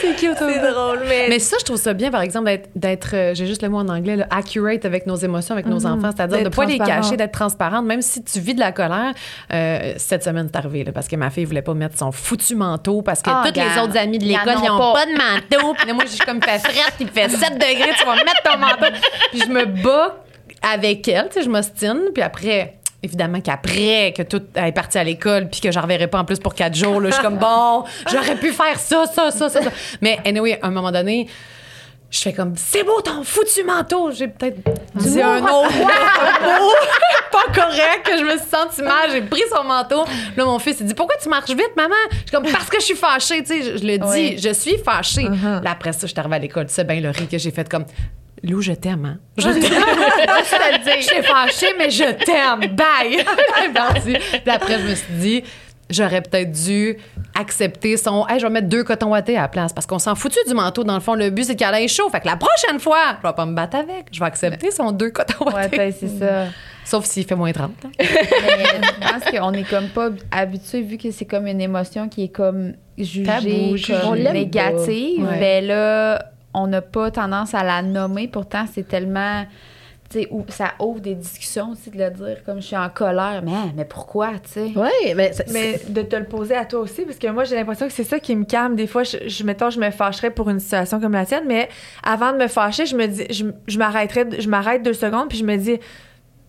C'est cute. C'est drôle, mais... Mais ça, je trouve ça bien, par exemple, d'être, d'être, euh, j'ai juste le mot en anglais, là, accurate avec nos émotions, avec nos enfants. C'est-à-dire de pas les cacher, d'être transparente, même si tu vis de la colère. Euh, cette semaine, c'est arrivé, là, parce que ma fille voulait pas mettre son foutu manteau, parce que Ah, toutes les autres amies de l'école, ils ont pas. pas. de manteau. Puis moi, j'ai comme fait frette, il fait 7 degrés, tu vas mettre ton manteau. Puis je me bats avec elle, tu sais, je m'ostine. Puis après. Évidemment qu'après que tout est parti à l'école puis que je reverrai pas en plus pour quatre jours, là, je suis comme bon, j'aurais pu faire ça, ça, ça, ça, ça. Mais anyway, à un moment donné, je fais comme c'est beau ton foutu manteau. J'ai peut-être dit un autre mot pas correct que je me suis sentie mal. J'ai pris son manteau. Là, mon fils il dit pourquoi tu marches vite, maman? Je suis comme parce que je suis fâchée. Tu sais, je, je le dis, Oui. je suis fâchée. Là après ça, je suis arrivée à l'école. Tu sais bien le riz que j'ai fait comme Lou, je t'aime, hein? Je t'aime. Je suis fâchée, mais je t'aime. Bye! Puis après, je me suis dit, j'aurais peut-être dû accepter son. Hey, je vais mettre deux cotons wattés à la place parce qu'on s'en foutu du manteau. Dans le fond, le but, c'est qu'elle ait chaud. Fait que la prochaine fois, je vais pas me battre avec. Je vais accepter son deux cotons Ouais, wattés. ben, c'est ça. Sauf s'il fait moins 30. hein. Mais je pense qu'on est comme pas habitué, vu que c'est comme une émotion qui est comme jugée Tabou, jugée. comme négative. Ouais. ben là, on n'a pas tendance à la nommer. Pourtant, c'est tellement... Tu sais, où ça ouvre des discussions aussi de le dire comme je suis en colère. Mais, mais pourquoi, tu sais? Oui, mais, ça- Mais de te le poser à toi aussi, parce que moi, j'ai l'impression que c'est ça qui me calme. Des fois, je, je, mettons, je me fâcherais pour une situation comme la tienne, mais avant de me fâcher, je me dis, je, je m'arrêterais, je m'arrête deux secondes, puis je me dis,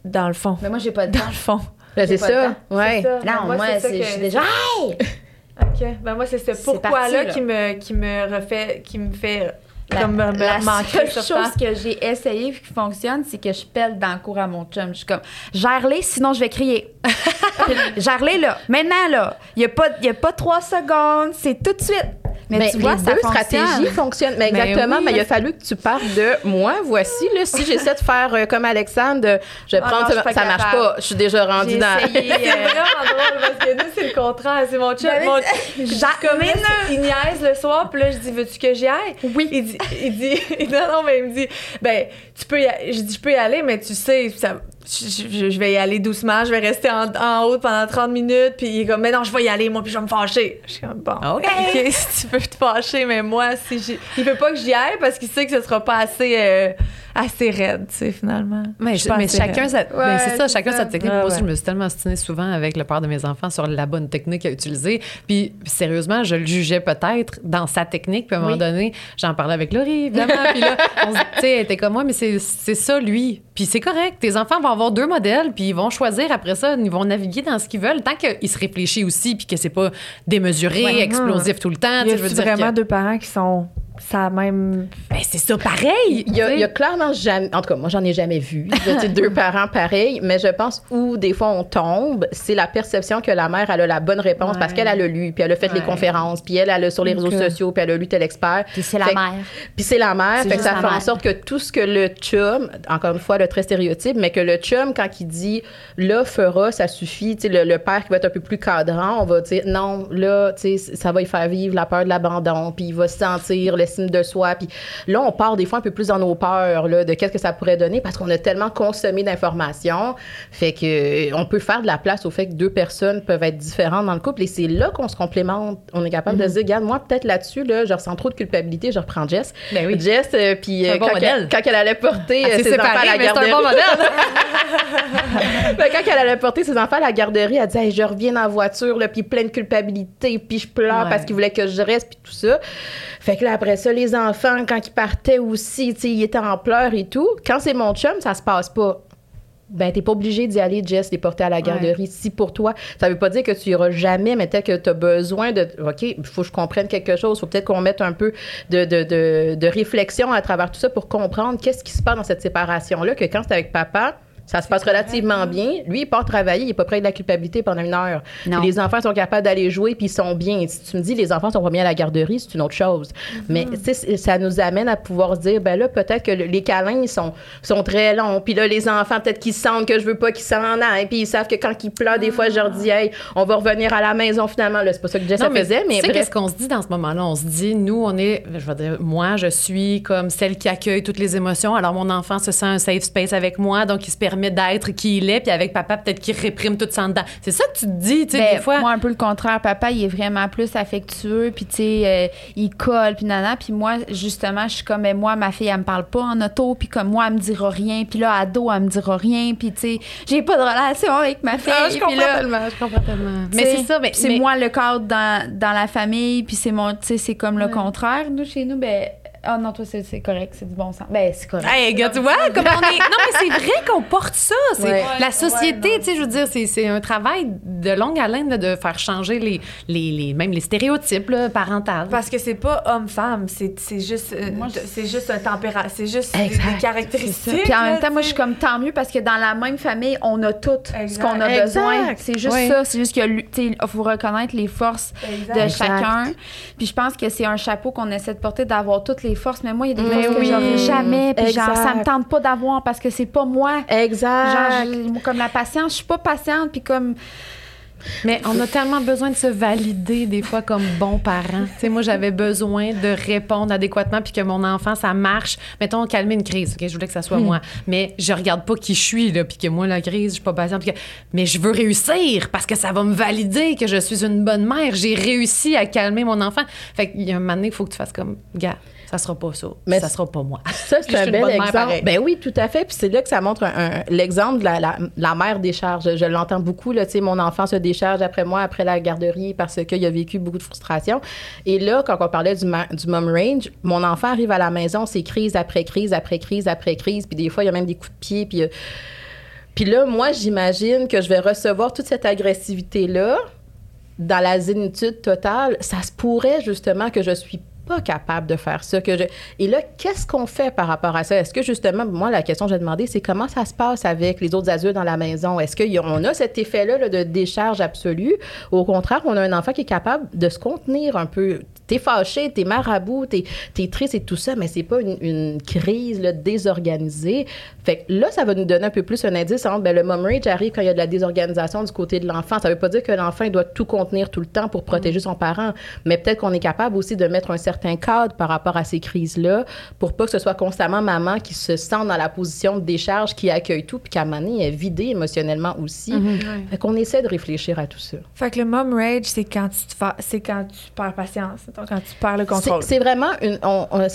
dans le fond, Mais moi, j'ai pas de dans le fond. c'est ça. Ouais. Ça. Non, Moi, moi, c'est que- je suis déjà... Hey! OK. Ben moi, c'est ce pourquoi-là parti, là. qui me, qui me refait, qui me fait La, comme me, la seule chose que j'ai essayé et qui fonctionne, c'est que je pèle dans le cours à mon chum. Je suis comme, gère-les, sinon je vais crier. Gère-les là. Maintenant, là. Il n'y a, pas- y a pas trois secondes, c'est tout de suite. Mais, Mais tu vois, les ça deux fonctionne. stratégies fonctionnent. Mais Mais exactement, oui, mais il a mais- fallu que tu partes de moi. Voici, là, si j'essaie de faire euh, comme Alexandre, de, je vais Ah prendre non, ça, je ça marche pas. Je suis déjà rendue dans. essayé, C'est euh, vraiment drôle parce que nous, c'est le contraire. C'est mon chum. J'avais- Mon... J'a- Comme mais là, non. il niaise le soir, puis là, je dis, veux-tu que j'y aille? Oui. Il dit, il dit, non, non, mais il me dit, ben, tu peux y. Je dis, je peux y aller, mais tu sais, ça, je, vais y aller doucement, je vais rester en, en haut pendant 30 minutes, puis il est comme, mais non, je vais y aller, moi, puis je vais me fâcher. Je suis comme, bon, OK. OK, si tu peux te fâcher, mais moi, si j'y- il veut pas que j'y aille parce qu'il sait que ce sera pas assez, euh, assez raide, tu sais, finalement. Mais, Je mais chacun, sa, ben, Ouais, c'est ça, chacun ça. sa technique. Ouais, Moi aussi, ouais. je me suis tellement ostinée souvent avec le père de mes enfants sur la bonne technique à utiliser. Puis, sérieusement, je le jugeais peut-être dans sa technique. Puis, à un moment donné, j'en parlais avec Laurie, évidemment. puis là, on se- tu sais, elle était comme moi, mais c'est c'est ça, lui. Puis, c'est correct. Tes enfants vont avoir deux modèles, puis ils vont choisir après ça, ils vont naviguer dans ce qu'ils veulent, tant qu'ils se réfléchissent aussi, puis que c'est pas démesuré, Ouais. explosif tout le temps. Il y a je veux dire vraiment que- deux parents qui sont ça même Ben, c'est ça, pareil. Il y, a, il y a clairement jamais, en tout cas, moi, j'en ai jamais vu, deux parents pareils, mais je pense où des fois on tombe, c'est la perception que la mère, elle a la bonne réponse parce qu'elle a le lu, puis elle a fait les conférences, puis elle, elle a sur les réseaux sociaux, puis elle a lu tel expert. Puis c'est la Fait- mère. Puis c'est la mère, fait que ça fait en sorte que tout ce que le chum, encore une fois, le très stéréotype, mais que le chum, quand il dit là, fera, ça suffit, tu sais, le, le père qui va être un peu plus cadrant, on va dire non, là, tu sais, ça va y faire vivre la peur de l'abandon, puis il va se sentir le de soi. Puis là, on part des fois un peu plus dans nos peurs là, de qu'est-ce que ça pourrait donner parce qu'on a tellement consommé d'informations. Fait que euh, on peut faire de la place au fait que deux personnes peuvent être différentes dans le couple et c'est là qu'on se complémente. On est capable de se dire, regarde, moi, peut-être là-dessus, là, je ressens trop de culpabilité, je reprends Jess. Ben oui. Jess, euh, puis euh, bon quand, elle, quand elle allait porter Ah, ses enfants à séparé, la garderie. bon que quand elle allait porter ses enfants à la garderie, elle disait Hey, je reviens dans la voiture, là, puis plein de culpabilité, puis je pleure Ouais. parce qu'il voulait que je reste, puis tout ça. Fait que là, après ça, les enfants, quand ils partaient aussi, tu sais, ils étaient en pleurs et tout. Quand c'est mon chum, ça se passe pas. Ben, t'es pas obligé d'y aller, Jess, les porter à la garderie. Si pour toi, ça veut pas dire que tu iras jamais, mais peut-être que tu as besoin de. OK, il faut que je comprenne quelque chose. faut peut-être qu'on mette un peu de, de, de, de réflexion à travers tout ça pour comprendre qu'est-ce qui se passe dans cette séparation-là, que quand c'est avec papa, ça se passe relativement bien. Lui, il part travailler, il est pas près de la culpabilité pendant une heure. Non. Les enfants sont capables d'aller jouer, puis ils sont bien. Si tu me dis les enfants sont pas bien à la garderie, c'est une autre chose. Mais sais, c'est- ça nous amène à pouvoir dire, ben là, peut-être que le- les câlins ils sont, sont très longs. Puis là, les enfants, peut-être qu'ils sentent que je veux pas qu'ils s'en aillent. Puis ils savent que quand ils pleurent, des fois, je leur dis, hey, on va revenir à la maison finalement. Là, c'est pas ça que Jess faisait, mais tu sais bref. qu'est-ce qu'on se dit dans ce moment-là? On se dit, nous, on est, je vais dire, moi, je suis comme celle qui accueille toutes les émotions. Alors, mon enfant se sent un safe space avec moi, donc il se permet d'être qui il est, puis avec papa, peut-être qu'il réprime tout ça en dedans. C'est ça que tu te dis, tu sais, Ben, des fois. Moi, un peu le contraire. Papa, il est vraiment plus affectueux, puis tu sais, euh, il colle, puis nana. Puis moi, justement, je suis comme, mais moi, ma fille, elle me parle pas en auto, puis comme moi, elle me dira rien. Puis là, ado, elle me dira rien. Puis tu sais, j'ai pas de relation avec ma fille. Ah, je comprends là, tellement, je comprends tellement. Mais c'est ça, mais, puis c'est mais- moi le cadre dans, dans la famille, puis c'est mon, tu sais, c'est comme le contraire. Nous, chez nous, ben, ah non, toi, c'est c'est correct, c'est du bon sens. Ben, c'est correct. Hey, gars, tu vois, comme on est. Non, mais c'est vrai qu'on porte ça. C'est Ouais. la société, tu sais, je veux dire, c'est, c'est un travail de longue haleine là, de faire changer les, les, les- même les stéréotypes là, parentales. Parce que c'est pas homme-femme, c'est c'est juste, euh, Moi, je- c'est juste un tempéra, c'est juste Exact. des caractéristiques. Puis en même temps, moi, je suis comme tant mieux parce que dans la même famille, on a tout ce Exact. qu'on a Exact. besoin. C'est juste Oui. ça. C'est juste qu'il faut reconnaître les forces Exact. de Exact. chacun. Puis je pense que c'est un chapeau qu'on essaie de porter, d'avoir toutes les forces. Mais moi, il y a des Mais forces que oui. j'aurais jamais. Puis genre, ça me tente pas d'avoir parce que c'est pas moi. Exact. Genre, comme la patience, je suis pas patiente. Puis comme. Mais on a tellement besoin de se valider des fois comme bons parents. tu sais, moi, j'avais besoin de répondre adéquatement puis que mon enfant, ça marche. Mettons, calmer une crise. ok, Je voulais que ça soit moi. Mais je regarde pas qui je suis, là, puis que moi, la crise, je suis pas patiente. puis que- Mais je veux réussir parce que ça va me valider que je suis une bonne mère. J'ai réussi à calmer mon enfant. Fait qu'il y a un moment donné, il faut que tu fasses comme, gars, ça sera pas ça. Mais ça sera pas moi. Ça, c'est un bel exemple. Ben oui, tout à fait. Puis c'est là que ça montre un- un- l'exemple de la, la, la mère décharge. Je, je l'entends beaucoup. Là, Tu sais, mon enfant se décharge après moi, après la garderie, parce qu'il a vécu beaucoup de frustration. Et là, quand on parlait du, ma- du mom range, mon enfant arrive à la maison, c'est crise après crise, après crise, après crise. Puis des fois, il y a même des coups de pied. Puis, euh, puis là, moi, j'imagine que je vais recevoir toute cette agressivité-là dans la zénitude totale. Ça se pourrait justement que je suis pas capable de faire ça. Que je... Et là, qu'est-ce qu'on fait par rapport à ça? Est-ce que justement, moi, la question que j'ai demandé, c'est comment ça se passe avec les autres adultes dans la maison? Est-ce qu'on a cet effet-là là, de décharge absolue? Au contraire, on a un enfant qui est capable de se contenir un peu. T'es fâché, t'es marabout, t'es es triste et tout ça, mais c'est pas une, une crise là, désorganisée. Fait que là, ça va nous donner un peu plus un indice ben, le mom rage arrive quand il y a de la désorganisation du côté de l'enfant. Ça veut pas dire que l'enfant il doit tout contenir tout le temps pour protéger son parent, mais peut-être qu'on est capable aussi de mettre un certain cadre par rapport à ces crises-là pour pas que ce soit constamment maman qui se sent dans la position de décharge, qui accueille tout, puis qu'à elle est vidée émotionnellement aussi. Fait qu'on essaie de réfléchir à tout ça. Fait que le mom rage, c'est quand tu te fa- c'est quand tu perds patience, quand tu perds le C'est contrôle. c'est vraiment une. on- on-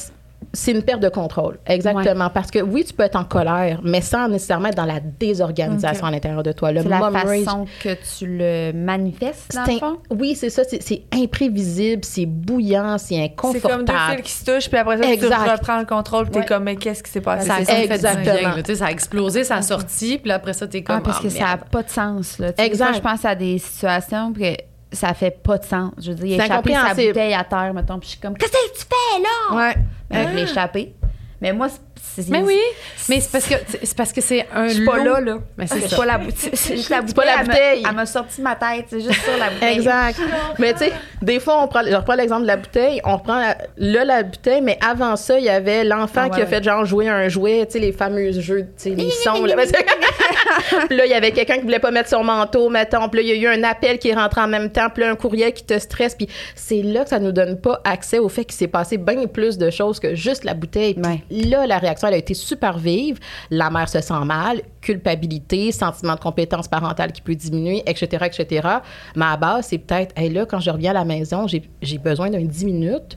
c'est une perte de contrôle, exactement. Parce que oui, tu peux être en colère, mais sans nécessairement être dans la désorganisation à l'intérieur de toi. Le C'est la façon que tu le manifestes, dans c'est le fond. oui, c'est ça. C'est imprévisible, c'est bouillant, c'est C'est comme deux inconfortable. fils qui se touchent, puis après ça, Exact. tu reprends le contrôle, puis t'es Ouais. comme, mais qu'est-ce qui s'est passé? Ça ça. Exactement. bien, ça a explosé, ça a sorti, puis après ça, t'es comme. Ah, parce ah, que ça n'a merde. pas de sens. Là. Des Exact. fois, je pense à des situations que ça fait pas de sens. Je veux dire, il a échappé sa bouteille à terre, mettons, puis je suis comme, qu'est-ce que tu fais là? Ouais. Avec l'échappé. Mais moi, c'est- Mais oui, mais c'est parce que c'est parce que c'est un Je suis pas lot- là, là. Mais c'est C'est ça. pas la bouteille. C'est juste la bouteille. pas la elle m'a- bouteille. Elle m'a sorti ma tête. C'est juste sur la bouteille. Exact. mais tu sais, des fois, on prend, je reprends l'exemple de la bouteille, on reprend la, là la bouteille, mais avant ça, il y avait l'enfant Ah qui a fait genre jouer un jouet, tu sais, les fameux jeux, tu sais, les sons. Là, Puis là, il y avait quelqu'un qui voulait pas mettre son manteau, mettons. Puis là, il y a eu un appel qui est rentré en même temps, puis là, un courriel qui te stresse. Puis c'est là que ça nous donne pas accès au fait qu'il s'est passé bien plus de choses que juste la bouteille. Puis là, la réaction, elle a été super vive. La mère se sent mal, culpabilité, sentiment de compétence parentale qui peut diminuer, etc., etc. Mais à base, c'est peut-être, hey, là, quand je reviens à la maison, j'ai besoin d'un 10 minutes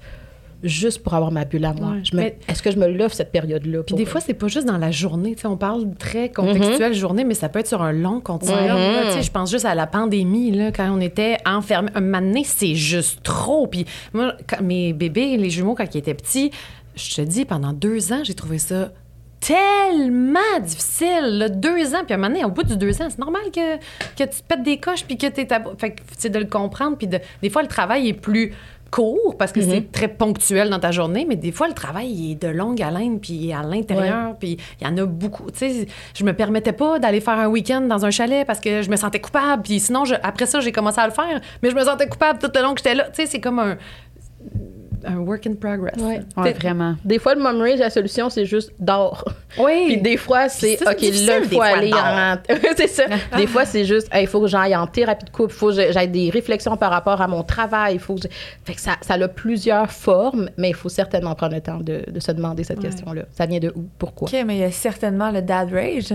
juste pour avoir ma bulle à moi. Ouais. Est-ce que je me l'offre cette période-là? Puis des fois, c'est pas juste dans la journée. On parle très contextuel journée, mais ça peut être sur un long continuum. sais, Je pense juste à la pandémie, là, quand on était enfermés. Un moment c'est juste trop. Puis moi, quand mes bébés, les jumeaux, quand ils étaient petits, je te dis, pendant deux ans, j'ai trouvé ça tellement difficile, là, deux ans, puis à un moment donné, au bout du deux ans, c'est normal que, que tu te pètes des coches, puis que tu es... Fait que c'est de le comprendre, puis de, des fois, le travail est plus court parce que c'est très ponctuel dans ta journée, mais des fois, le travail il est de longue haleine, puis à l'intérieur, puis il y en a beaucoup. Tu sais, je me permettais pas d'aller faire un week-end dans un chalet parce que je me sentais coupable, puis sinon, je- après ça, j'ai commencé à le faire, mais je me sentais coupable tout le long que j'étais là. Tu sais, c'est comme un, un work in progress. Ouais. Ouais, vraiment. Des fois, le mom rage, la solution, c'est juste dors. Oui. Puis des fois, c'est OK, là, il faut aller en. c'est ça. des fois, c'est juste, il faut que j'aille en thérapie de couple, il faut que j'aille des réflexions par rapport à mon travail. il faut que Fait que ça, ça a plusieurs formes, mais il faut certainement prendre le temps de, de se demander cette question-là. Ça vient de où? Pourquoi? OK, mais il y a certainement le dad rage.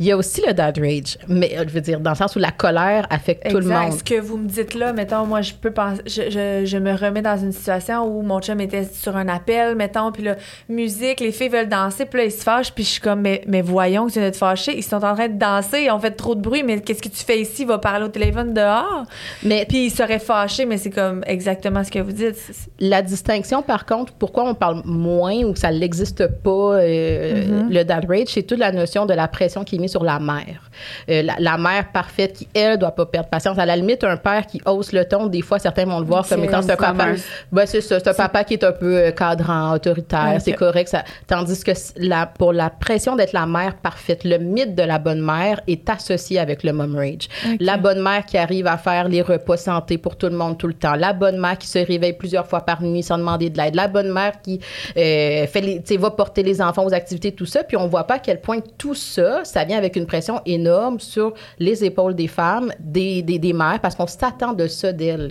Il y a aussi le dad rage, mais euh, je veux dire, dans le sens où la colère affecte tout le monde. Ce que vous me dites là, mettons, moi, je peux penser, je, je, je me remets dans une situation où mon chum était sur un appel, mettons, puis là, musique, les filles veulent danser, puis là, ils se fâchent, puis je suis comme, mais, mais voyons que tu viens de te fâcher, ils sont en train de danser, ils ont fait trop de bruit, mais qu'est-ce que tu fais ici? Va parler au téléphone dehors. Mais Puis ils seraient fâchés, mais c'est comme exactement ce que vous dites. La distinction, par contre, pourquoi on parle moins ou que ça n'existe pas, euh, Mm-hmm. le dad rage, c'est toute la notion de la pression qui est mise sur la mère. Euh, la, la mère parfaite qui, elle, doit pas perdre patience. À la limite, un père qui hausse le ton, des fois, certains vont le voir comme étant ce papa. Ben, c'est ça, c'est un papa qui est un peu euh, cadrant, autoritaire, c'est correct. Ça, tandis que la, pour la pression d'être la mère parfaite, le mythe de la bonne mère est associé avec le mom rage. La bonne mère qui arrive à faire les repas santé pour tout le monde tout le temps. La bonne mère qui se réveille plusieurs fois par nuit sans demander de l'aide. La bonne mère qui euh, fait les, va porter les enfants aux activités, tout ça. Puis on voit pas à quel point tout ça, ça vient avec une pression énorme sur les épaules des femmes, des, des, des mères, parce qu'on s'attend de ça d'elles.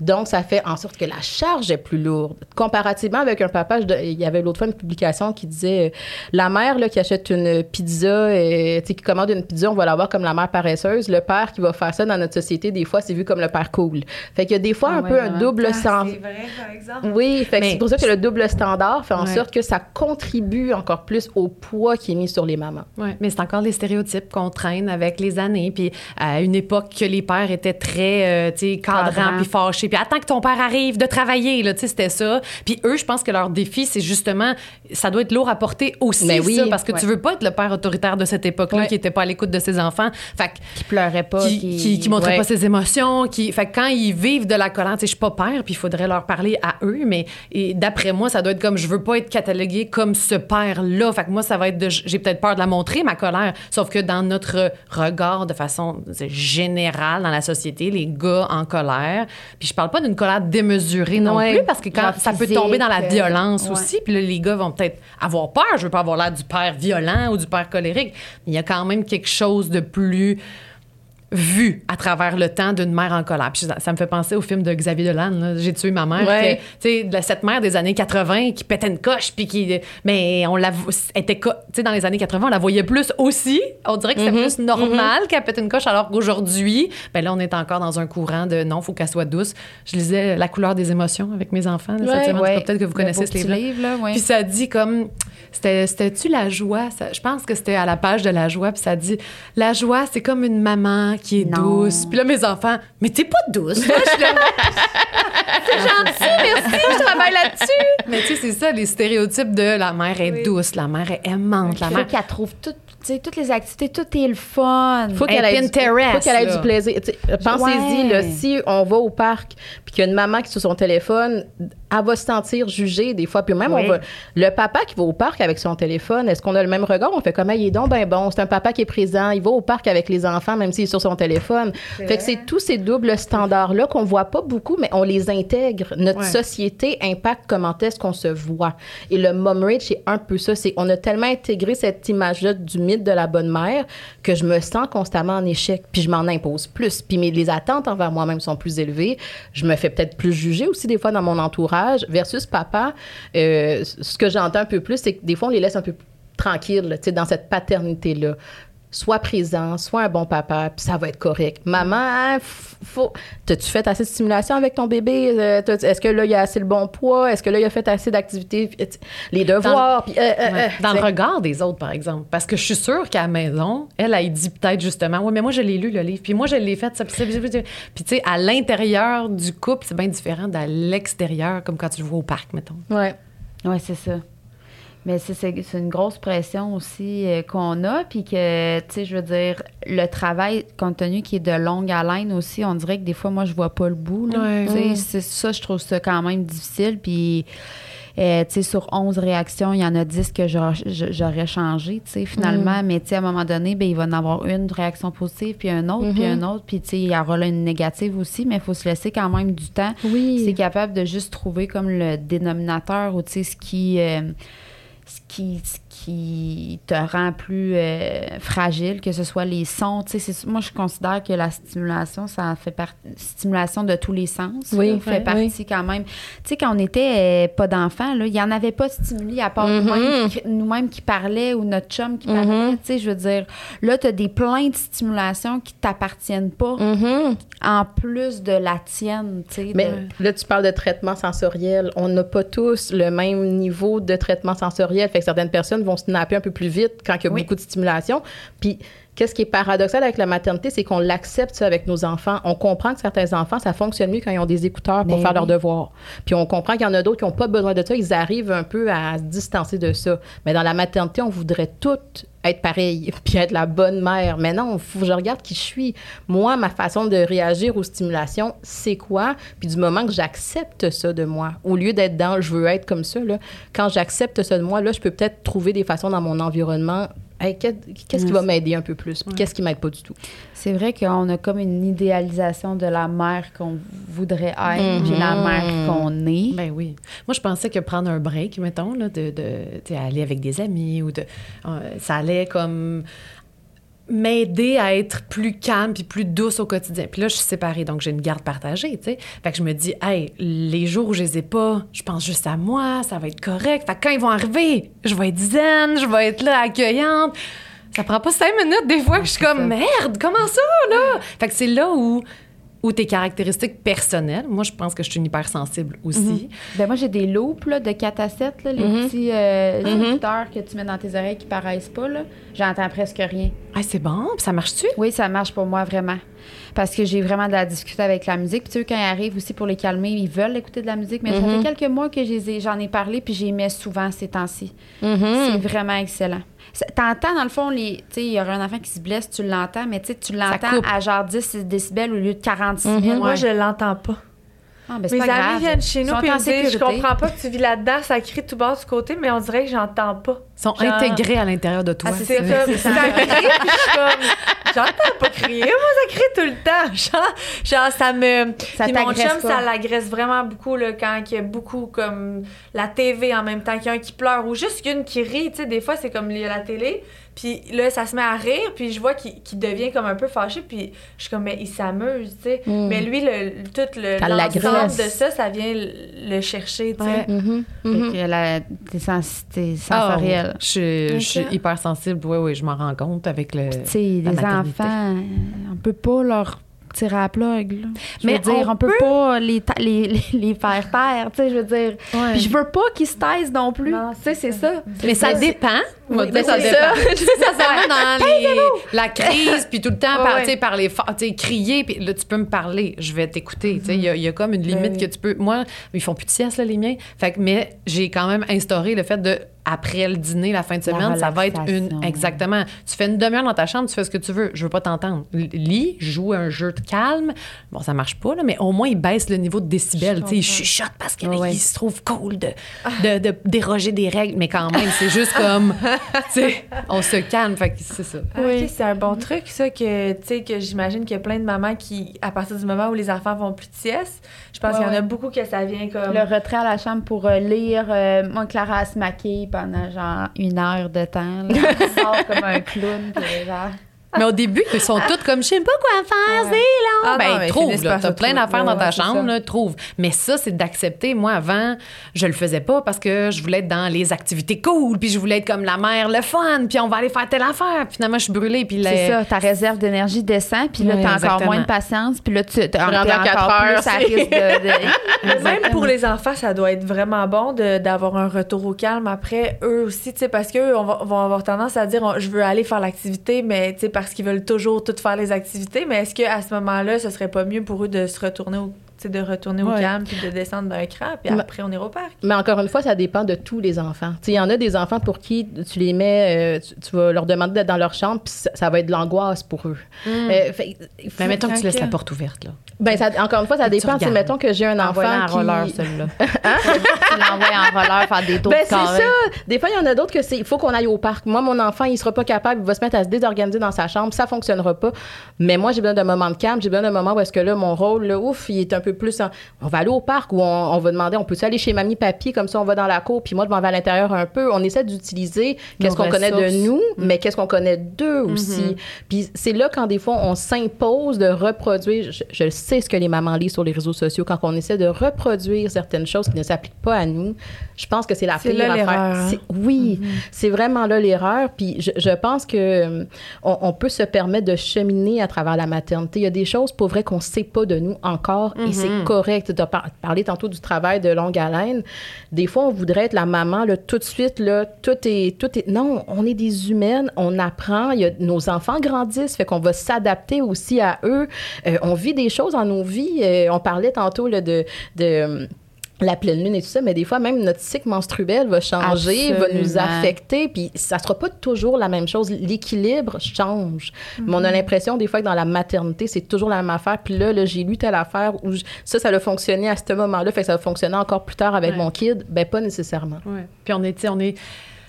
Donc, ça fait en sorte que la charge est plus lourde. Comparativement avec un papa, je- il y avait l'autre fois une publication qui disait euh, la mère là, qui achète une pizza, euh, tu sais, qui commande une pizza, on va la voir comme la mère paresseuse. Le père qui va faire ça dans notre société, des fois, c'est vu comme le père cool. Fait qu'il y a des fois Ah un ouais, peu un double Ah, sens. c'est vrai, par exemple. Oui, fait que Mais- c'est pour ça que le double standard fait en Ouais. sorte que ça contribue encore plus au poids qui est mis sur les mamans. Ouais, mais c'est encore des stéréotypes qu'on traîne avec les années. Puis à une époque que les pères étaient très, euh, tu sais, puis fâchés. Puis attends que ton père arrive de travailler, là, tu sais, c'était ça. Puis eux, je pense que leur défi, c'est justement, ça doit être lourd à porter aussi, Mais oui. ça, parce que Ouais. tu veux pas être le père autoritaire de cette époque-là Ouais. qui était pas à l'écoute de ses enfants. Fait que Qui pleurait pas. qui, qui, qui montrait ouais. pas ses émotions, qui fait que quand ils vivent de la colère, tu sais, je suis pas père, puis il faudrait leur parler à eux, mais d'après moi, ça doit être comme je veux pas être catalogué comme ce père-là. Fait que moi, ça va être de j'ai peut-être peur de la montrer ma colère, sauf que dans notre regard de façon générale dans la société, les gars en colère, puis je parle pas d'une colère démesurée non Ouais. plus parce que quand ça peut tomber dans la euh, violence ouais. aussi, puis là, les gars vont peut-être avoir peur, je veux pas avoir l'air du père violent ou du père colérique, mais il y a quand même quelque chose de plus vu à travers le temps d'une mère en colère. Puis ça, ça me fait penser au film de Xavier Dolan, J'ai tué ma mère. Ouais. Tu sais, cette mère des années 80 qui pétait une coche, puis qui. Mais on la. était co- Tu sais, dans les années 80, on la voyait plus aussi. On dirait que c'était plus normal qu'elle pète une coche, alors qu'aujourd'hui, ben là, on est encore dans un courant de non, faut qu'elle soit douce. Je lisais La couleur des émotions avec mes enfants là, cette Ouais, semaine. ouais. Peut-être que vous connaissez ce livre-là. livre. Puis ça dit comme. C'était- C'était-tu la joie? Ça- je pense que c'était à la page de la joie. Puis ça dit La joie, c'est comme une maman qui est Non. douce. Puis là, mes enfants, mais t'es pas douce. Moi, je suis là, c'est gentil, merci, je travaille là-dessus. Mais tu sais, c'est ça, les stéréotypes de la mère est douce, la mère est aimante, la Il faut mère. qu'elle trouve tout, tu sais, toutes les activités, tout est le fun. faut qu'elle ait, faut qu'elle ait là. du plaisir. Pensez-y, Ouais. là, si on va au parc puis qu'il y a une maman qui est sur son téléphone, elle va se sentir jugée des fois. Puis même, Oui. on va, le papa qui va au parc avec son téléphone, est-ce qu'on a le même regard? On fait comme, Ah, il est donc ben bon. C'est un papa qui est présent. Il va au parc avec les enfants, même s'il est sur son téléphone. Fait que c'est tous ces doubles standards-là qu'on voit pas beaucoup, mais on les intègre. Notre Ouais. société impacte comment est-ce qu'on se voit. Et le mom rage, c'est un peu ça. C'est, on a tellement intégré cette image-là du mythe de la bonne mère que je me sens constamment en échec. Puis je m'en impose plus. Puis mes, les attentes envers moi-même sont plus élevées. Je me fais peut-être plus juger aussi des fois dans mon entourage. Versus papa, euh, ce que j'entends un peu plus, c'est que des fois, on les laisse un peu tranquilles, dans cette paternité-là. Sois présent, sois un bon papa, puis ça va être correct. Maman, hein, faut. T'as-tu fait assez de stimulation avec ton bébé? Euh, Est-ce que là, il a assez le bon poids? Est-ce que là, il a fait assez d'activités? Les devoirs? puis, euh, euh, Ouais. euh, Dans le regard des autres, par exemple. Parce que je suis sûre qu'à la maison, elle, elle dit peut-être justement, ouais, mais moi, je l'ai lu, le livre, puis moi, je l'ai fait, ça, puis tu sais, à l'intérieur du couple, c'est bien différent d'à l'extérieur, comme quand tu le vois au parc, mettons. Ouais. Oui, c'est ça. Mais c'est- une grosse pression aussi euh, qu'on a, puis que, tu sais, je veux dire, le travail, compte tenu qu'il est de longue haleine aussi, on dirait que des fois, moi, je vois pas le bout. là. Sais, c'est ça, je trouve ça quand même difficile, puis... euh, tu sais, sur 11 réactions, il y en a 10 que j'aurais changé, tu sais, finalement. Mais, tu sais, à un moment donné, ben, il va en avoir une réaction positive, puis un autre, puis un autre. Puis, tu sais, il y aura là une négative aussi, mais il faut se laisser quand même du temps Oui. c'est capable de juste trouver comme le dénominateur ou tu sais ce qui euh, ce qui ce qui te rend plus euh, fragile que ce soit les sons moi je considère que la stimulation ça fait partie stimulation de tous les sens Oui, là, fait partie quand même tu sais quand on était euh, pas d'enfants là il y en avait pas de stimuli à part nous-mêmes qui- nous-mêmes qui parlaient ou notre chum qui parlait tu sais je veux dire là tu as des plein de stimulations qui t'appartiennent pas Mhm. en plus de la tienne Mais de- là, tu parles de traitement sensoriel. On n'a pas tous le même niveau de traitement sensoriel. Fait que certaines personnes vont snapper un peu plus vite quand il y a Oui. beaucoup de stimulation. Puis, qu'est-ce qui est paradoxal avec la maternité, c'est qu'on l'accepte ça avec nos enfants. On comprend que certains enfants, ça fonctionne mieux quand ils ont des écouteurs pour Ben faire oui. leurs devoirs. Puis, on comprend qu'il y en a d'autres qui n'ont pas besoin de ça. Ils arrivent un peu à se distancer de ça. Mais dans la maternité, on voudrait toutes être pareil, puis être la bonne mère. Mais non, faut que je regarde qui je suis. Moi, ma façon de réagir aux stimulations, c'est quoi? Puis du moment que j'accepte ça de moi, au lieu d'être dans je veux être comme ça, là, quand j'accepte ça de moi, là, je peux peut-être trouver des façons dans mon environnement. Hey, qu'est-ce qui va m'aider un peu plus? Puis qu'est-ce qui m'aide pas du tout? C'est vrai qu'on a comme une idéalisation de la mère qu'on voudrait être, puis la Mhm. mère qu'on est. Ben oui. Moi, je pensais que prendre un break, mettons, là, de, aller avec des amis ou de. euh, ça allait comme m'aider à être plus calme puis plus douce au quotidien. Puis là, je suis séparée, donc j'ai une garde partagée, tu sais. Fait que je me dis, hey, les jours où je les ai pas, je pense juste à moi, ça va être correct. Fait que quand ils vont arriver, je vais être zen, je vais être là accueillante. Ça prend pas cinq minutes des fois que je suis comme, merde, comment ça, là? Fait que c'est là où, où tes caractéristiques personnelles, moi, je pense que je suis une hypersensible aussi. Ben moi, j'ai des loupes là, de 4 à 7, là, les petits euh, écouteurs que tu mets dans tes oreilles qui paraissent pas. là. J'entends presque rien. Ah, c'est bon, ça marche-tu? Oui, ça marche pour moi vraiment. Parce que j'ai vraiment de la difficulté avec la musique. Puis tu sais, quand ils arrivent aussi pour les calmer, ils veulent écouter de la musique. Mais ça fait quelques mois que ai- j'en ai parlé, puis j'y mets souvent ces temps-ci. C'est vraiment excellent. T'entends, dans le fond, les. Il y aura un enfant qui se blesse, tu l'entends, mais tu sais, tu l'entends à genre 10 décibels au lieu de 46 000. Moi, je l'entends pas. Ah, ben, Mes pas amis grave. viennent chez nous me disent Je comprends pas que tu vis là-dedans, ça crie tout bas du côté, mais on dirait que j'entends pas. Ils sont Genre- intégrés à l'intérieur de toi. Ah, c'est comme ça crie, puis je suis comme j'entends pas crier, moi ça crie tout le temps. Genre, genre ça me Ça puis mon chum pas. ça l'agresse vraiment beaucoup là quand il y a beaucoup comme la TV en même temps qu'il y a un qui pleure ou juste une qui rit, tu sais des fois c'est comme la télé, puis là ça se met à rire, puis je vois qu'il qu'il devient comme un peu fâché, puis je suis comme mais il s'amuse, tu sais. Mais lui le tout l'ensemble de ça, ça vient le chercher, tu sais. Ouais. Fait que la- t'es sens- t'es sensoriel. Ah, je, suis- je suis Ok. hyper sensible. Oui, oui, je m'en rends compte avec le. Tu sais, les maternité. enfants, on peut pas leur tirer à la plug. Là. Je Mais veux dire, on on, peut, pas les, ta- les, les, les faire taire, tu sais, je veux dire. Ouais. Puis je veux pas qu'ils se taisent non plus. Tu sais, c'est ça. Mais ça dépend. On va Oui, dire, ben, ça ça. Ça dans les- la crise, puis tout le temps, par, ouais. sais, crier, puis là, tu peux me parler, je vais t'écouter. Il y a- il y, a comme une limite oui. que tu peux. Moi, ils font plus de sieste, là, les miens. Fait mais j'ai quand même instauré le fait de, après le dîner, la fin de semaine, ça va être une. Exactement. Tu fais une demi-heure dans ta chambre, tu fais ce que tu veux. Je veux pas t'entendre. Lis, joue un jeu de calme. Bon, ça marche pas, là, mais au moins, il baisse le niveau de décibels. Il chuchote parce qu'il Ouais, ouais. se trouve cool de, de, de déroger des règles, mais quand même, c'est juste comme. on se calme. Fait que c'est ça. Ah, ok, c'est un bon truc, ça, que, tu sais, que j'imagine qu'il y a plein de mamans qui, à partir du moment où les enfants font plus de sieste, je pense Ouais, qu'il y en a beaucoup que ça vient comme. Le retrait à la chambre pour euh, lire. euh, moi, Clara, elle se maquille pendant genre une heure de temps. Là. Elle sort comme un clown. puis genre... Mais au début, ils sont tous comme, je sais pas quoi faire, c'est long. Ah ben, trouve, là. T'as plein d'affaires dans Ouais, ta ouais, chambre, là, trouve. Mais ça, c'est d'accepter. Moi, avant, je le faisais pas parce que je voulais être dans les activités cool, puis je voulais être comme la mère, le fun, puis on va aller faire telle affaire. Puis finalement, je suis brûlée, puis C'est les- ça, ta réserve d'énergie descend, puis là, Ouais, t'as encore moins de patience, puis là, tu à encore heures, plus à c'est- risque de... de- Même pour les enfants, ça doit être vraiment bon de- d'avoir un retour au calme après eux aussi, tu sais, parce qu'eux on va- vont avoir tendance à dire on- je veux aller faire l'activité, mais tu sais, parce qu'ils veulent toujours tout faire les activités. Mais est-ce qu'à ce moment-là, ce serait pas mieux pour eux de se retourner au, sais, de retourner au Ouais. calme puis de descendre d'un cran, puis Mais- après on ira au parc? Mais encore une fois, ça dépend de tous les enfants. Il y en a des enfants pour qui tu les mets, euh, tu, tu vas leur demander d'être dans leur chambre, puis ça, ça va être de l'angoisse pour eux. Euh, fait- il faut- Mais mettons que tu laisses la porte ouverte, là. ben, ça- encore une fois, ça Et dépend. Tu mettons que j'ai un enfant en qui... roller, celui-là. tu l'envoies en roller faire des tours Ben, de c'est ça. Des fois, il y en a d'autres que c'est il faut qu'on aille au parc. Moi, mon enfant, il sera pas capable, il va se mettre à se désorganiser dans sa chambre, ça fonctionnera pas. Mais moi, j'ai besoin d'un moment de calme, j'ai besoin d'un moment où est-ce que là, mon rôle, là, ouf, il est un peu plus en- on va aller au parc ou on, on va demander, on peut aller chez mamie, papy, comme ça, on va dans la cour, puis moi, je m'en vais à l'intérieur un peu. On essaie d'utiliser qu'est-ce qu'on connaît de nous, mais qu'est-ce qu'on connaît d'eux aussi. Puis c'est là quand des fois, on s'impose de reproduire, je, je sais ce que les mamans lisent sur les réseaux sociaux, quand on essaie de reproduire certaines choses qui ne s'appliquent pas à nous, je pense que c'est la pire là affaire. hein? Oui, c'est vraiment là l'erreur. Puis je, je pense que euh, on, on peut se permettre de cheminer à travers la maternité. Il y a des choses, pour vrai, qu'on ne sait pas de nous encore et c'est correct. Tu as par- parlé tantôt du travail de longue haleine. Des fois, on voudrait être la maman, là, tout de suite, là, tout est, tout est... Non, on est des humaines, on apprend, y a, nos enfants grandissent, fait qu'on va s'adapter aussi à eux. Euh, on vit des choses dans nos vies. Euh, on parlait tantôt là, de... de la pleine lune et tout ça, mais des fois, même notre cycle menstruel va changer, va nous affecter, puis ça sera pas toujours la même chose. L'équilibre change. Mais on a l'impression, des fois, que dans la maternité, c'est toujours la même affaire. Puis là, là, j'ai lu telle affaire où je- ça, ça a fonctionné à ce moment-là, fait que ça va fonctionner encore plus tard avec Ouais. mon kid. Ben, pas nécessairement. Ouais. Puis est, on est.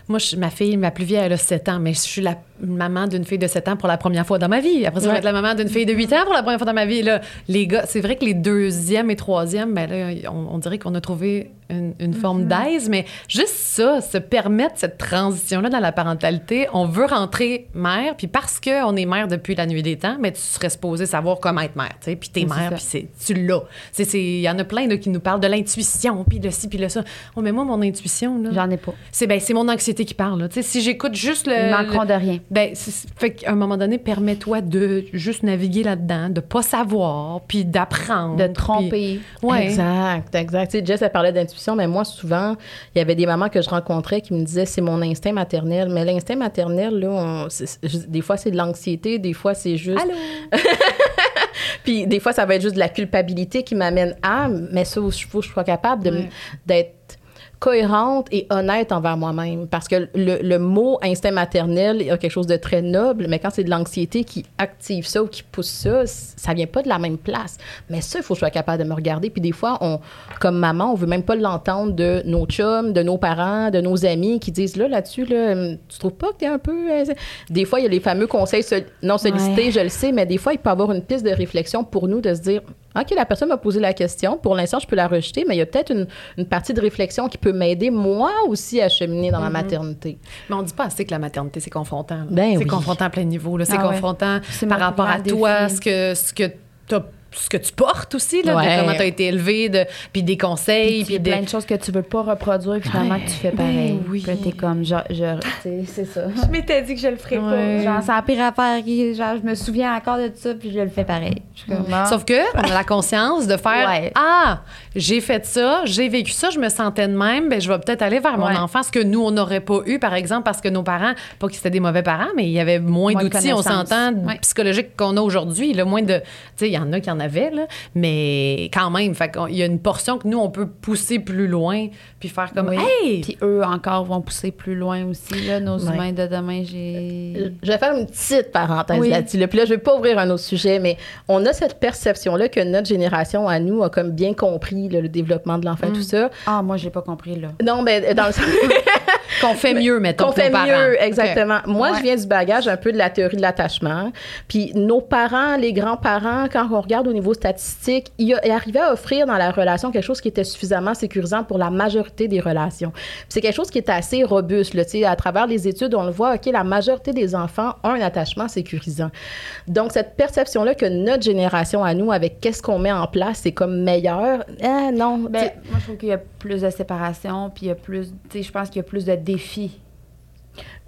Moi, je- ma fille, ma plus vieille, elle a 7 ans, mais je suis la maman d'une fille de 7 ans pour la première fois dans ma vie. Après ça, je vais être la maman d'une fille de 8 ans pour la première fois dans ma vie. Là, les gars, c'est vrai que les deuxièmes et troisièmes, ben là, on, on dirait qu'on a trouvé une, une forme d'aise, mais juste ça, se permettre cette transition-là dans la parentalité, on veut rentrer mère, puis parce qu'on est mère depuis la nuit des temps, mais tu serais supposé savoir comment être mère, tu sais, puis t'es mère, puis c'est- tu l'as. Il y en a plein qui nous parlent de l'intuition, puis de ci, puis de ça. Oh, mais moi, mon intuition, là, J'en ai pas. c'est ben, c'est mon anxiété qui parle. Tu sais, si j'écoute juste le. Ils manqueront de rien. ben, c'est- fait qu'à un moment donné, permets-toi de juste naviguer là-dedans, de pas savoir, puis d'apprendre. De puis- tromper. Ouais. Exact, exact. Tu sais, Jess, elle parlait d'intuition, mais moi, souvent, il y avait des mamans que je rencontrais qui me disaient c'est mon instinct maternel. Mais l'instinct maternel, là, on- des fois, c'est de l'anxiété, des fois, c'est juste. Allô? Puis des fois, ça va être juste de la culpabilité qui m'amène à, mais ça, il faut que je sois capable d'être cohérente et honnête envers moi-même. Parce que le, le mot instinct maternel il y a quelque chose de très noble, mais quand c'est de l'anxiété qui active ça ou qui pousse ça, ça vient pas de la même place. Mais ça, il faut que je sois capable de me regarder. Puis des fois, on, comme maman, on veut même pas l'entendre de nos chums, de nos parents, de nos amis qui disent là, là-dessus, là, hum, tu trouves pas que t'es un peu. euh, Des fois, il y a les fameux conseils non sollicités, Ouais. je le sais, mais des fois, il peut y avoir une piste de réflexion pour nous de se dire OK, la personne m'a posé la question. Pour l'instant, je peux la rejeter, mais il y a peut-être une, une partie de réflexion qui peut m'aider, moi aussi, à cheminer dans ma maternité. Mais on dit pas assez que la maternité, c'est confrontant. Ben c'est oui. confrontant à plein niveau. C'est Ah confrontant par rapport à toi, ce que, ce que tu as ce que tu portes aussi, là, Ouais. de comment tu as été élevé, de, puis des conseils. Puis il Puis y a de... plein de choses que tu veux pas reproduire, puis finalement que tu fais pareil. Ben oui. T'es comme, genre, c'est ça. Je m'étais dit que je le ferais Ouais. pas. Genre, c'est la pire affaire. qui- Genre, je me souviens encore de ça, puis je le fais pareil. Sauf que on a la conscience de faire Ouais. ah j'ai fait ça, j'ai vécu ça, je me sentais de même, ben je vais peut-être aller vers mon enfant ce que nous on n'aurait pas eu par exemple parce que nos parents pas qu'ils étaient des mauvais parents mais il y avait moins, d'outils, on s'entend Ouais. psychologiques qu'on a aujourd'hui, moins de tu sais il y en a qui en là, mais quand même fait qu'il y a une portion que nous on peut pousser plus loin puis faire comme Oui. hey Puis eux encore vont pousser plus loin aussi, là, nos Ouais. humains de demain. J'ai. Je vais faire une petite parenthèse Oui. là-dessus. là. Puis là, je vais pas ouvrir un autre sujet, mais on a cette perception-là que notre génération à nous a comme bien compris là, le développement de l'enfant, tout ça. Ah, moi, j'ai pas compris, là. Non, mais dans le sens qu'on fait mieux mettons qu'on nos fait parents. mieux, exactement. Moi, Ouais. je viens du bagage un peu de la théorie de l'attachement. Puis nos parents, les grands-parents, quand on regarde au niveau statistique, ils, ils arrivaient à offrir dans la relation quelque chose qui était suffisamment sécurisant pour la majorité des relations. Puis c'est quelque chose qui est assez robuste. Là, Tu sais, à travers les études, on le voit, OK, la majorité des enfants ont un attachement sécurisant. Donc, cette perception-là que notre génération à nous, avec qu'est-ce qu'on met en place, c'est comme meilleur, eh, non. Ben, moi, je trouve qu'il y a plus de séparation, puis il y a plus. Tu sais, je pense qu'il y a plus de défis.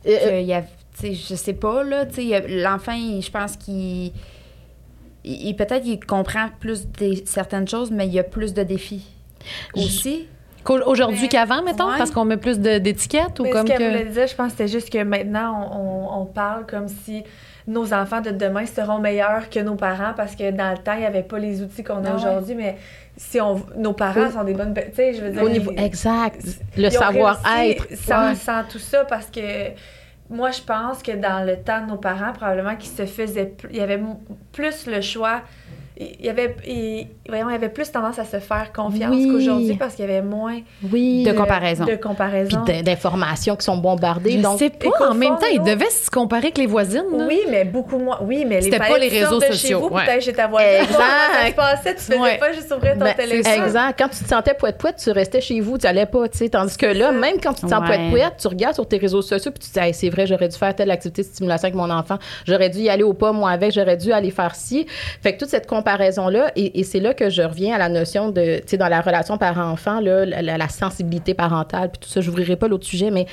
euh, qu'il y a, tu sais, je sais pas, là. Tu sais, il l'enfant, il- je pense qu'il. il- il- Peut-être qu'il comprend plus des, certaines choses, mais il y a plus de défis aussi. Aujourd'hui qu'avant mettons ouais. parce qu'on met plus d'étiquettes ou Mais comme ce qu'elle que voulait dire, je pense que c'était juste que maintenant, on, on- on parle comme si nos enfants de demain seront meilleurs que nos parents parce que dans le temps, il n'y avait pas les outils qu'on a Ah ouais. aujourd'hui, mais si on, nos parents Oui. sont des bonnes... Tu sais, je veux dire... au niveau ils- exact, le savoir-être. Sans, Ouais. sans tout ça, parce que moi, je pense que dans le temps de nos parents, probablement qu'ils se faisaient... Il y avait plus le choix... Il y avait, il, voyons, il y avait plus tendance à se faire confiance Oui. qu'aujourd'hui parce qu'il y avait moins Oui. De comparaison. de comparaison. d'in- d'informations qui sont bombardées. je donc, sais pas en même fond, temps ils devaient se comparer avec les voisines là. Oui, mais beaucoup moins. Oui, mais C'était fallait pas les réseaux de sociaux, Chez vous, ouais. peut-être chez ta voisine. Exact. Ça se passait, tu faisais Ouais. pas juste ouvrir ton Ben, téléphone. Exact. Quand tu te sentais poète-poète, tu restais chez vous, tu allais pas, tu sais. Tandis que là, même quand tu te sens Ouais. poète-poète, tu regardes sur tes réseaux sociaux puis tu te dis, Hey, c'est vrai, j'aurais dû faire telle activité de stimulation avec mon enfant, j'aurais dû y aller au pas, moi avec, j'aurais dû aller faire ci. Fait que toute cette comparaison-là, et, et c'est là que je reviens à la notion de, tu sais, dans la relation parent-enfant, la- la sensibilité parentale, puis tout ça, j'ouvrirai pas l'autre sujet, mais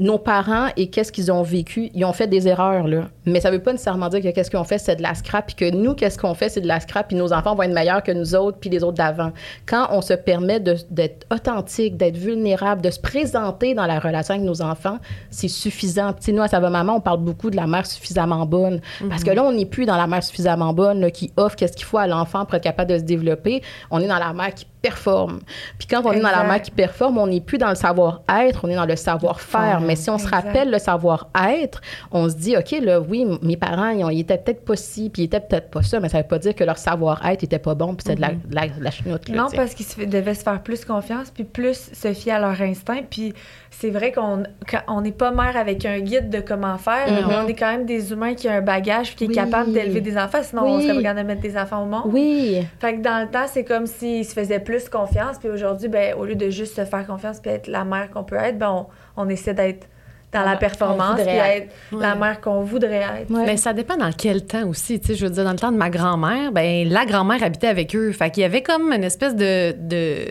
nos parents et qu'est-ce qu'ils ont vécu, ils ont fait des erreurs, là. Mais ça veut pas nécessairement dire que qu'est-ce qu'ils ont fait, c'est de la scrap, puis que nous, qu'est-ce qu'on fait, c'est de la scrap, puis nos enfants vont être meilleurs que nous autres, puis les autres d'avant. Quand on se permet d'être authentique, d'être vulnérable, de se présenter dans la relation avec nos enfants, c'est suffisant. Tu sais, nous, à maman, on parle beaucoup de la mère suffisamment bonne. Parce que là, on n'est plus dans la mère suffisamment bonne, là, qui offre qu'est-ce qu'il faut à l'enfant pour être capable de se développer. On est dans la mère qui performe. Puis quand on est dans la Exact. mère qui performe, on n'est plus dans le savoir-être, on est dans le savoir-faire. Mais si on se Exact. rappelle le savoir-être, on se dit, OK, là, oui, mes parents, ils, ont- ils étaient peut-être pas ci, puis ils étaient peut-être pas ça, mais ça veut pas dire que leur savoir-être était pas bon, puis c'est de la, de la, de la chenoute, là, Non, parce qu'ils se devaient se faire plus confiance, puis plus se fier à leur instinct. Puis c'est vrai qu'on on n'est pas mère avec un guide de comment faire, mais Mhm. on est quand même des humains qui ont un bagage, puis qui Oui. est capable d'élever des enfants. Sinon, on Oui. serait pas capable de mettre des enfants au monde. Oui, Fait que dans le temps, c'est comme s'ils se faisaient plus confiance. Puis aujourd'hui, ben, au lieu de juste se faire confiance puis être la mère qu'on peut être, ben, on, on essaie d'être dans la performance puis être la mère qu'on voudrait être. Ouais. Mais ça dépend dans quel temps aussi. Tu sais, je veux dire, dans le temps de ma grand-mère, ben la grand-mère habitait avec eux. Fait qu'il y avait comme une espèce de, de,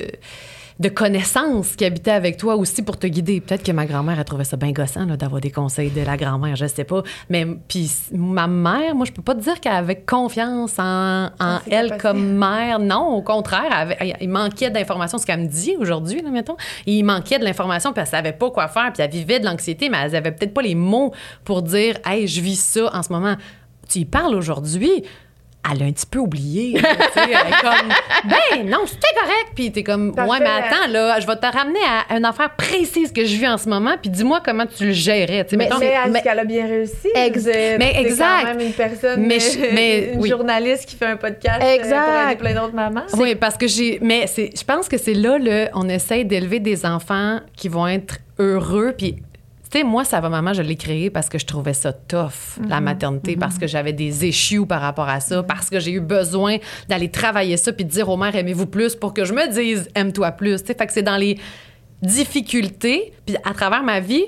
de connaissance qui habitait avec toi aussi pour te guider. Peut-être que ma grand-mère a trouvé ça bien gossant d'avoir des conseils de la grand-mère, je sais pas. Mais puis ma mère, moi, je peux pas te dire qu'elle avait confiance en, en Ah, elle comme mère. Non, au contraire, elle avait- il manquait d'informations. Ce qu'elle me dit aujourd'hui, là, mettons, il manquait de l'information, puis elle savait pas quoi faire, puis elle vivait de l'anxiété, mais elle avait peut-être pas les mots pour dire, hey, je vis ça en ce moment. Tu y parles aujourd'hui. Elle a un petit peu oublié. là, elle est comme, ben non, c'était correct. Puis t'es comme, ouais, mais attends, là, je vais te ramener à une affaire précise que je vis en ce moment, puis dis-moi comment tu le gérais. Tu sais, Mais mettons- Mais mais- qu'elle a bien réussi. Ex- Vous êtes- mais exact. quand même une personne, Mais une oui. journaliste qui fait un podcast euh, Exact. pour aider plein d'autres mamans. Oui, parce que j'ai. Mais c'est, je pense que c'est là, le, on essaye d'élever des enfants qui vont être heureux. Puis, tu sais, moi, ça va, maman, je l'ai créé parce que je trouvais ça tough, la maternité, parce que j'avais des issues par rapport à ça, parce que j'ai eu besoin d'aller travailler ça, puis de dire aux mères, aimez-vous plus pour que je me dise, aime-toi plus. Tu sais, fait que c'est dans les difficultés, puis à travers ma vie,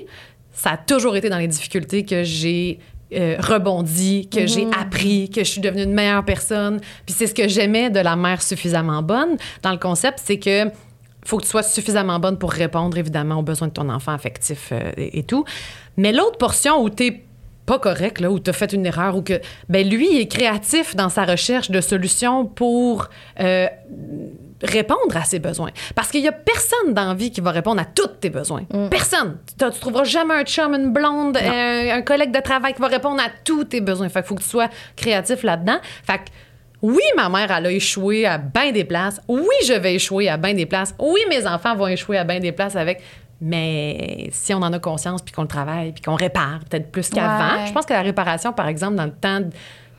ça a toujours été dans les difficultés que j'ai euh, rebondi, que j'ai appris, que je suis devenue une meilleure personne. Puis c'est ce que j'aimais de la mère suffisamment bonne dans le concept, c'est que faut que tu sois suffisamment bonne pour répondre évidemment aux besoins de ton enfant affectif euh, et, et tout. Mais l'autre portion où t'es pas correct, là, où tu as fait une erreur, ou que, ben lui, il est créatif dans sa recherche de solutions pour euh, répondre à ses besoins. Parce qu'il y a personne dans la vie qui va répondre à tous tes besoins. Personne. Tu, tu trouveras jamais un chum, une blonde, un, un collègue de travail qui va répondre à tous tes besoins. Fait qu'il faut que tu sois créatif là-dedans. Fait que, oui, ma mère, elle a échoué à bien des places. Oui, je vais échouer à bien des places. Oui, mes enfants vont échouer à bien des places avec. Mais si on en a conscience, puis qu'on le travaille, puis qu'on répare, peut-être plus qu'avant. Ouais. Je pense que la réparation, par exemple, dans le temps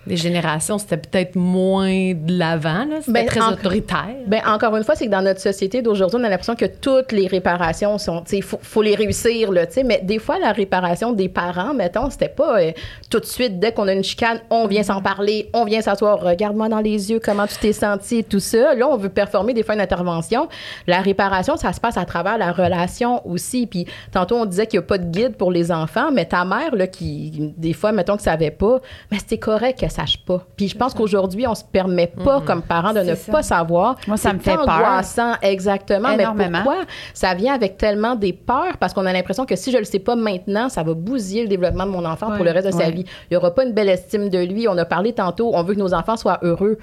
des générations, c'était peut-être moins de l'avant. là. C'était Ben, très en- autoritaire. Ben, encore une fois, c'est que dans notre société d'aujourd'hui, on a l'impression que toutes les réparations sont, tu sais, il faut, faut les réussir, là, tu sais, mais des fois, la réparation des parents, mettons, c'était pas euh, tout de suite, dès qu'on a une chicane, on vient s'en parler, on vient s'asseoir, regarde-moi dans les yeux, comment tu t'es senti tout ça. Là, on veut performer des fois une intervention. La réparation, ça se passe à travers la relation aussi. Puis, tantôt, on disait qu'il n'y a pas de guide pour les enfants, mais ta mère, là, qui, des fois, mettons, que savait pas, mais c'était correct qu'elle sache pas. Puis, je pense qu'aujourd'hui, on se permet pas, comme parents, de ne ça. pas savoir. Moi, ça me fait peur. exactement. Énormément. Mais pourquoi? Ça vient avec tellement des peurs parce qu'on a l'impression que si je le sais pas maintenant, ça va bousiller le développement de mon enfant pour le reste de sa vie. Il y aura pas une belle estime de lui. On a parlé tantôt, on veut que nos enfants soient heureux.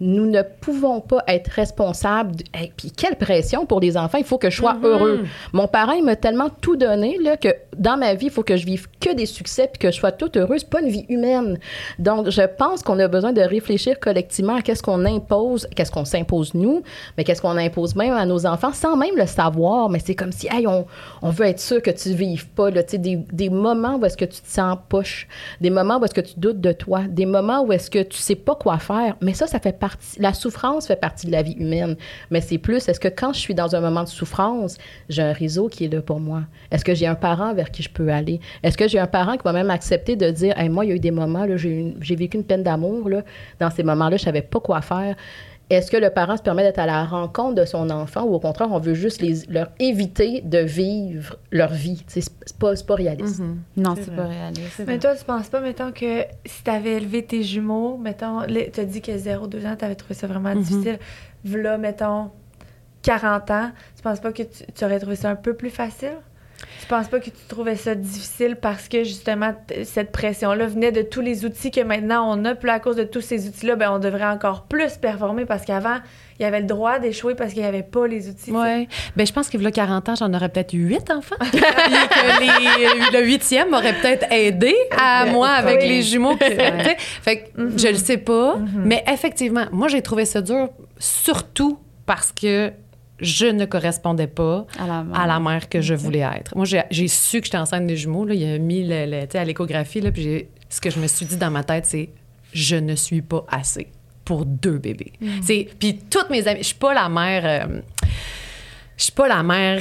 Nous ne pouvons pas être responsables. de- Hey, puis quelle pression pour les enfants. Il faut que je sois heureux. Mon parent, il m'a tellement tout donné là, que dans ma vie, il faut que je vive que des succès puis que je sois toute heureuse. Pas une vie humaine. Donc, je pense qu'on a besoin de réfléchir collectivement à qu'est-ce qu'on impose, qu'est-ce qu'on s'impose nous, mais qu'est-ce qu'on impose même à nos enfants sans même le savoir. Mais c'est comme si, hey, on, on veut être sûr que tu vives pas, là, des, des moments où est-ce que tu te sens poche, des moments où est-ce que tu doutes de toi, des moments où est-ce que tu sais pas quoi faire. Mais ça, ça fait partie, la souffrance fait partie de la vie humaine. Mais c'est plus, est-ce que quand je suis dans un moment de souffrance, j'ai un réseau qui est là pour moi? Est-ce que j'ai un parent vers qui je peux aller? Est-ce que j'ai un parent qui va même accepter de dire, moi, il y a eu des moments, j'ai, vécu une peine d'amour. Dans ces moments-là, je savais pas quoi faire. Est-ce que le parent se permet d'être à la rencontre de son enfant ou au contraire, on veut juste les, leur éviter de vivre leur vie? C'est pas, c'est pas réaliste. Non, C'est pas réaliste. Mais toi, tu penses pas, mettons, que si t'avais élevé tes jumeaux, mettons, tu as dit que 0-2 ans, t'avais trouvé ça vraiment difficile. Là, mettons, 40 ans, tu penses pas que tu, tu aurais trouvé ça un peu plus facile? Tu penses pas que tu trouvais ça difficile parce que justement cette pression-là venait de tous les outils que maintenant on a, puis à cause de tous ces outils-là, ben on devrait encore plus performer parce qu'avant, il y avait le droit d'échouer parce qu'il n'y avait pas les outils. Ouais. Ben, je pense qu'il y a 40 ans, j'en aurais peut-être eu 8 enfants. Puis que les- le huitième m'aurait peut-être aidé à moi avec Oui. les jumeaux. sais. fait que je le sais pas. Mais effectivement, moi, j'ai trouvé ça dur, surtout parce que je ne correspondais pas À la mère. à la mère que je voulais être. Moi, j'ai su que j'étais enceinte des jumeaux. Là, il a mis le, le- à l'échographie. Puis ce que je me suis dit dans ma tête, c'est je ne suis pas assez pour deux bébés. C'est Puis toutes mes amies, je suis pas la mère. euh, je suis pas la mère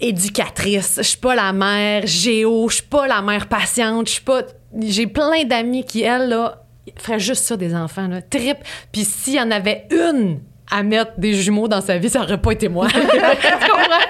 éducatrice, je suis pas la mère géo, je suis pas la mère patiente, je suis pas. J'ai plein d'amis qui, elles, là, feraient juste ça des enfants, là, trip. Puis s'il y en avait une à mettre des jumeaux dans sa vie, ça aurait pas été moi. tu comprends?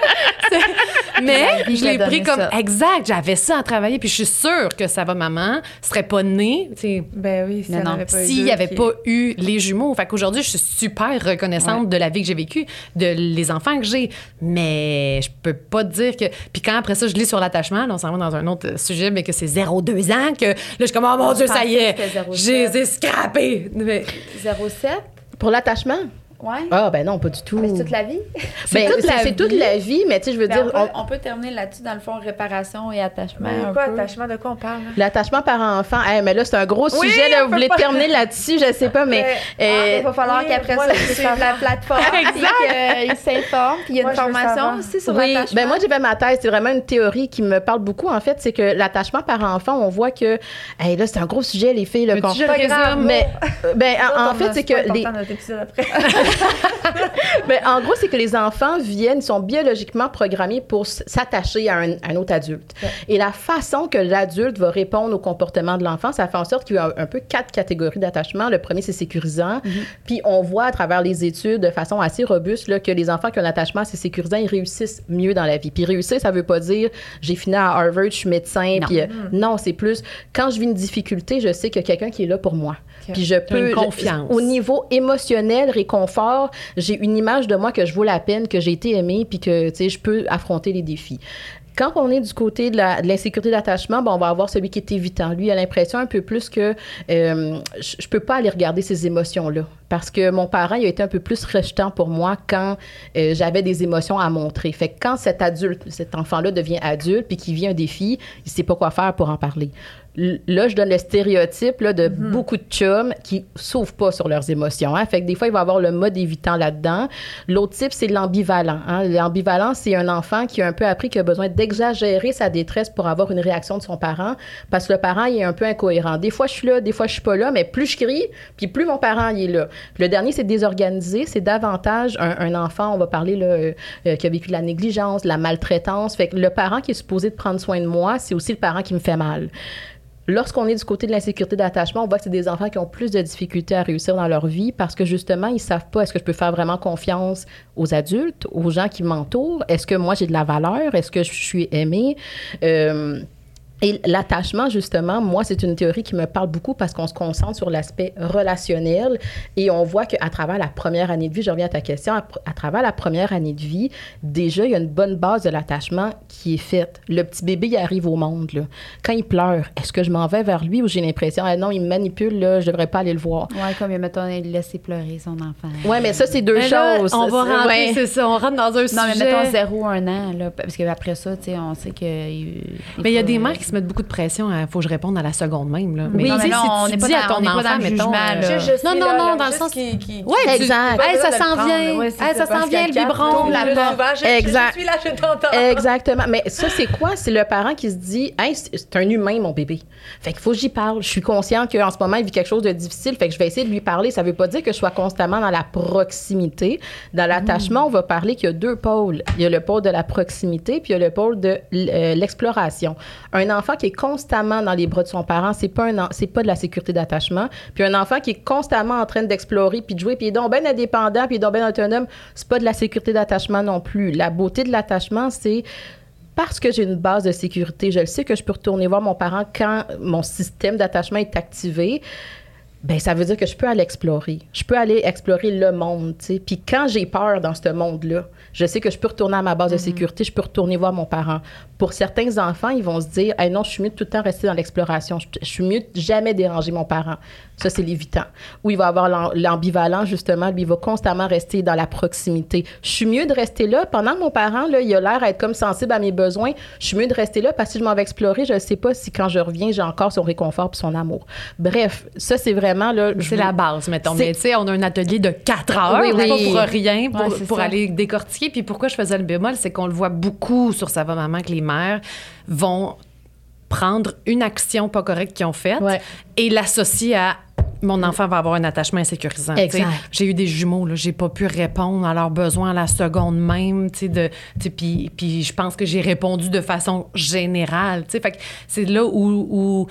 C'est- Mais je l'ai pris comme ça. exact, j'avais ça à travailler, puis je suis sûre que ça va, maman, serait pas née, tu sais, Ben oui, eu s'il n'y avait qui- pas eu les jumeaux. Fait qu'aujourd'hui, je suis super reconnaissante de la vie que j'ai vécue, de les enfants que j'ai. Mais je peux pas te dire que. Puis quand après ça, je lis sur l'attachement, là, on s'en va dans un autre sujet, mais que c'est 0-2 ans, que là, je suis comme, oh mon Dieu, ça y est, pensais que c'était 0,7. j'ai scrappé. Mais- 07? Pour l'attachement? Ouais. Ah, ben non, pas du tout. Mais c'est toute la vie. Ben, toute la c'est toute la vie, mais tu sais, je veux Ben, dire, on, peut, on- on peut terminer là-dessus, dans le fond, réparation et attachement. Mais un quoi, peu. attachement, de quoi on parle? L'attachement par enfant, hey, mais là, c'est un gros Oui, sujet. Là, vous voulez pas- terminer là-dessus, je sais pas, mais. Ouais. euh, Il va falloir Oui, qu'après moi, ça, ils suivent la plateforme. et qu'ils s'informent. Puis il y a une formation aussi sur oui, l'attachement. ben moi j'ai fait ma thèse, c'est vraiment une théorie qui me parle beaucoup en fait, c'est que l'attachement par enfant, on voit que hey, là c'est un gros sujet les filles le mais euh, ben en, fait c'est que Mais en gros, c'est que les enfants viennent, sont biologiquement programmés pour s'attacher à un, autre adulte. Et la façon que l'adulte va répondre au comportement de l'enfant, ça fait en sorte qu'il y a un peu quatre catégories d'attachement. Le premier, c'est sécurisant. Mm-hmm. Puis on voit à travers les études de façon assez robuste là, que les enfants qui ont un attachement assez sécurisant, ils réussissent mieux dans la vie. Puis réussir, ça veut pas dire j'ai fini à Harvard, je suis médecin. Non, puis, euh, mm. non c'est plus quand je vis une difficulté, je sais qu'il y a quelqu'un qui est là pour moi. Puis je peux. Une confiance. au niveau émotionnel, réconfort, j'ai une image de moi que je vaux la peine, que j'ai été aimée, puis que, tu sais, je peux affronter les défis. Quand on est du côté de l'insécurité d'attachement, bon, on va avoir celui qui est évitant. Lui, il a l'impression un peu plus que euh, je, je peux pas aller regarder ces émotions-là parce que mon parent il a été un peu plus rejetant pour moi quand euh, j'avais des émotions à montrer. Fait que quand cet adulte, cet enfant-là devient adulte puis qu'il vit un défi, il sait pas quoi faire pour en parler là, je donne le stéréotype là, de mhm. beaucoup de chums qui s'ouvrent pas sur leurs émotions. Hein. Fait que des fois, il va avoir le mode évitant là-dedans. L'autre type, c'est l'ambivalent. Hein. L'ambivalent, c'est un enfant qui a un peu appris qu'il a besoin d'exagérer sa détresse pour avoir une réaction de son parent parce que le parent, il est un peu incohérent. Des fois, je suis là, des fois, je suis pas là, mais plus je crie, puis plus mon parent, il est là. Puis le dernier, c'est désorganisé. C'est davantage un, enfant, on va parler là, euh, euh, qui a vécu de la négligence, de la maltraitance. Fait que le parent qui est supposé de prendre soin de moi, c'est aussi le parent qui me fait mal. Lorsqu'on est du côté de l'insécurité d'attachement, on voit que c'est des enfants qui ont plus de difficultés à réussir dans leur vie parce que justement, ils savent pas est-ce que je peux faire vraiment confiance aux adultes, aux gens qui m'entourent, est-ce que moi j'ai de la valeur, est-ce que je suis aimée? Euh, et l'attachement, justement, moi, c'est une théorie qui me parle beaucoup parce qu'on se concentre sur l'aspect relationnel et on voit qu'à travers la première année de vie, je reviens à ta question, à, travers la première année de vie, déjà, il y a une bonne base de l'attachement qui est faite. Le petit bébé, il arrive au monde. Là. Quand il pleure, est-ce que je m'en vais vers lui ou j'ai l'impression, ah non, il me manipule, là, je devrais pas aller le voir? Oui, comme, mettons, il laisser pleurer son enfant. Oui, mais ça, c'est deux choses. on va rentrer, c'est ça, on rentre dans un sujet. Non, mais mettons zéro, un an, là, parce qu'après ça, tu sais, on sait que... mais il y a des mères qui se mettent beaucoup de pression. Il faut que je réponde à la seconde même. Là. Mais oui, mais non, si tu dis à ton enfant, mettons... non, non, non, dans le sens... Qui, qui, oui, exact. ça s'en vient. ça s'en vient, le biberon. Exact. Je suis là, je t'entends. Exactement. Mais ça, c'est quoi? C'est le parent qui se dit, hey, c'est un humain, mon bébé. Fait qu'il faut que j'y parle. Je suis conscient qu'en ce moment, il vit quelque chose de difficile. Fait que je vais essayer de lui parler. Ça veut pas dire que je sois constamment dans la proximité. Dans l'attachement, on va parler qu'il y a deux pôles. Il y a le pôle de la proximité, puis il y a le pôle de euh, l'exploration. Un enfant qui est constamment dans les bras de son parent, c'est pas un c'est pas de la sécurité d'attachement. Puis un enfant qui est constamment en train d'explorer puis de jouer puis il est donc bien indépendant puis il est donc bien autonome, c'est pas de la sécurité d'attachement non plus. La beauté de l'attachement, c'est parce que j'ai une base de sécurité, je le sais que je peux retourner voir mon parent quand mon système d'attachement est activé. Ben ça veut dire que je peux aller explorer. Je peux aller explorer le monde, tu sais. Puis quand j'ai peur dans ce monde-là, je sais que je peux retourner à ma base de mm-hmm. sécurité, je peux retourner voir mon parent. Pour certains enfants, ils vont se dire, hey, non, je suis mieux de tout le temps rester dans l'exploration. Je, je, suis mieux de jamais déranger mon parent. Ça, c'est l'évitant. Ou il va avoir l'ambivalent, justement. Lui, il va constamment rester dans la proximité. Je suis mieux de rester là. Pendant que mon parent, là, il a l'air d'être comme sensible à mes besoins, je suis mieux de rester là parce que si je m'en vais explorer, je ne sais pas si quand je reviens, j'ai encore son réconfort et son amour. Bref, ça, c'est vraiment... là. C'est la base, mettons. Mais tu sais, on a un atelier de quatre heures, oui, oui. pas pour rien, pour, pour aller décortiquer. Puis pourquoi je faisais le bémol, c'est qu'on le voit beaucoup sur Ça va maman que les mères vont prendre une action pas correcte qu'ils ont faite et l'associer à mon enfant va avoir un attachement insécurisant. J'ai eu des jumeaux, là, j'ai pas pu répondre à leurs besoins à la seconde même, de, puis, puis je pense que j'ai répondu de façon générale, fait c'est là où, où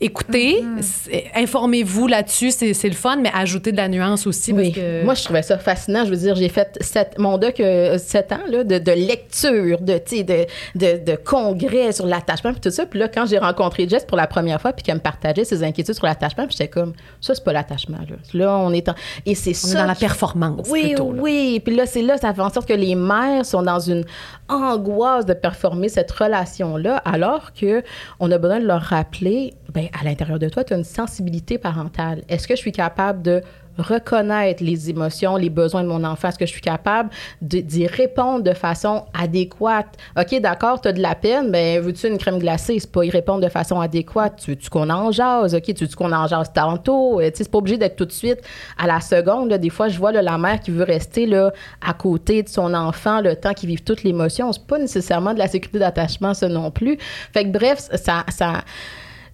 écoutez, mm-hmm. informez-vous là-dessus, c'est le fun, mais ajoutez de la nuance aussi. oui. Moi, je trouvais ça fascinant. Je veux dire, j'ai fait sept, mon doc euh, sept ans là, de, de, lecture, de, de, de, de congrès sur l'attachement, puis tout ça. Puis là, quand j'ai rencontré Jess pour la première fois, puis qu'elle me partageait ses inquiétudes sur l'attachement, puis j'étais comme, ça, c'est pas l'attachement. Là. là, on est en... Et c'est ça. dans la performance. Oui, plutôt, oui. Puis là, c'est là, ça fait en sorte que les mères sont dans une angoisse de performer cette relation-là, alors que on a besoin de leur rappeler, ben à l'intérieur de toi, tu as une sensibilité parentale. Est-ce que je suis capable de reconnaître les émotions, les besoins de mon enfant? Est-ce que je suis capable d'y répondre de façon adéquate? OK, d'accord, tu as de la peine, mais veux-tu une crème glacée? C'est pas y répondre de façon adéquate. Tu veux-tu qu'on en jase? OK, tu veux-tu qu'on en jase tantôt? Euh, tu sais, c'est pas obligé d'être tout de suite à la seconde. Des fois, je vois la mère qui veut rester là, à côté de son enfant le temps qu'il vive toute l'émotion. C'est pas nécessairement de la sécurité d'attachement, ça non plus. Fait que bref, ça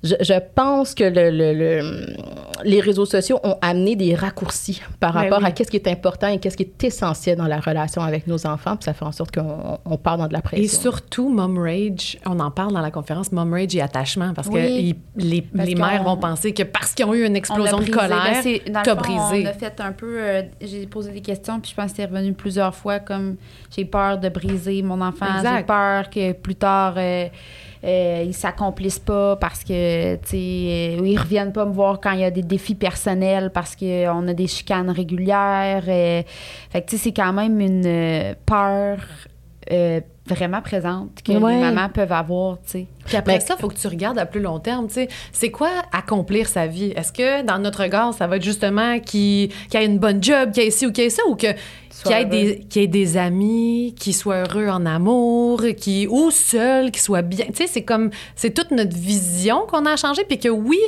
je, je pense que le, le- le- les réseaux sociaux ont amené des raccourcis par Ben rapport oui. à qu'est-ce qui est important et qu'est-ce qui est essentiel dans la relation avec nos enfants. Puis ça fait en sorte qu'on on part dans de la pression. Et surtout, Mom Rage, on en parle dans la conférence Mom Rage et attachement, parce que Oui. les, Parce les qu'on- mères vont penser que parce qu'ils ont eu une On explosion de brisé. colère, Ben, c'est- dans le t'as brisé. On a fait un peu. euh, j'ai posé des questions, puis je pense que c'est revenu plusieurs fois comme j'ai peur de briser mon enfant. Exact. J'ai peur que plus tard. Euh, euh, ils s'accomplissent pas parce que, tu sais, euh, ils reviennent pas me voir quand il y a des défis personnels parce qu'on a des chicanes régulières. euh. fait que, tu sais, c'est quand même une euh, peur euh, vraiment présente que Ouais. les mamans peuvent avoir, tu sais. Puis après Mais- ça, il faut que tu regardes à plus long terme. tu sais. C'est quoi accomplir sa vie? Est-ce que dans notre regard, ça va être justement qu'il qu'il ait une bonne job, qu'il ait ci ou qu'il ait ça, ou que- qu'il ait, des, ait des amis, qu'il soit heureux en amour, qu'il, ou seul, qu'il soit bien? Tu sais, c'est comme, c'est toute notre vision qu'on a changé, puis que oui,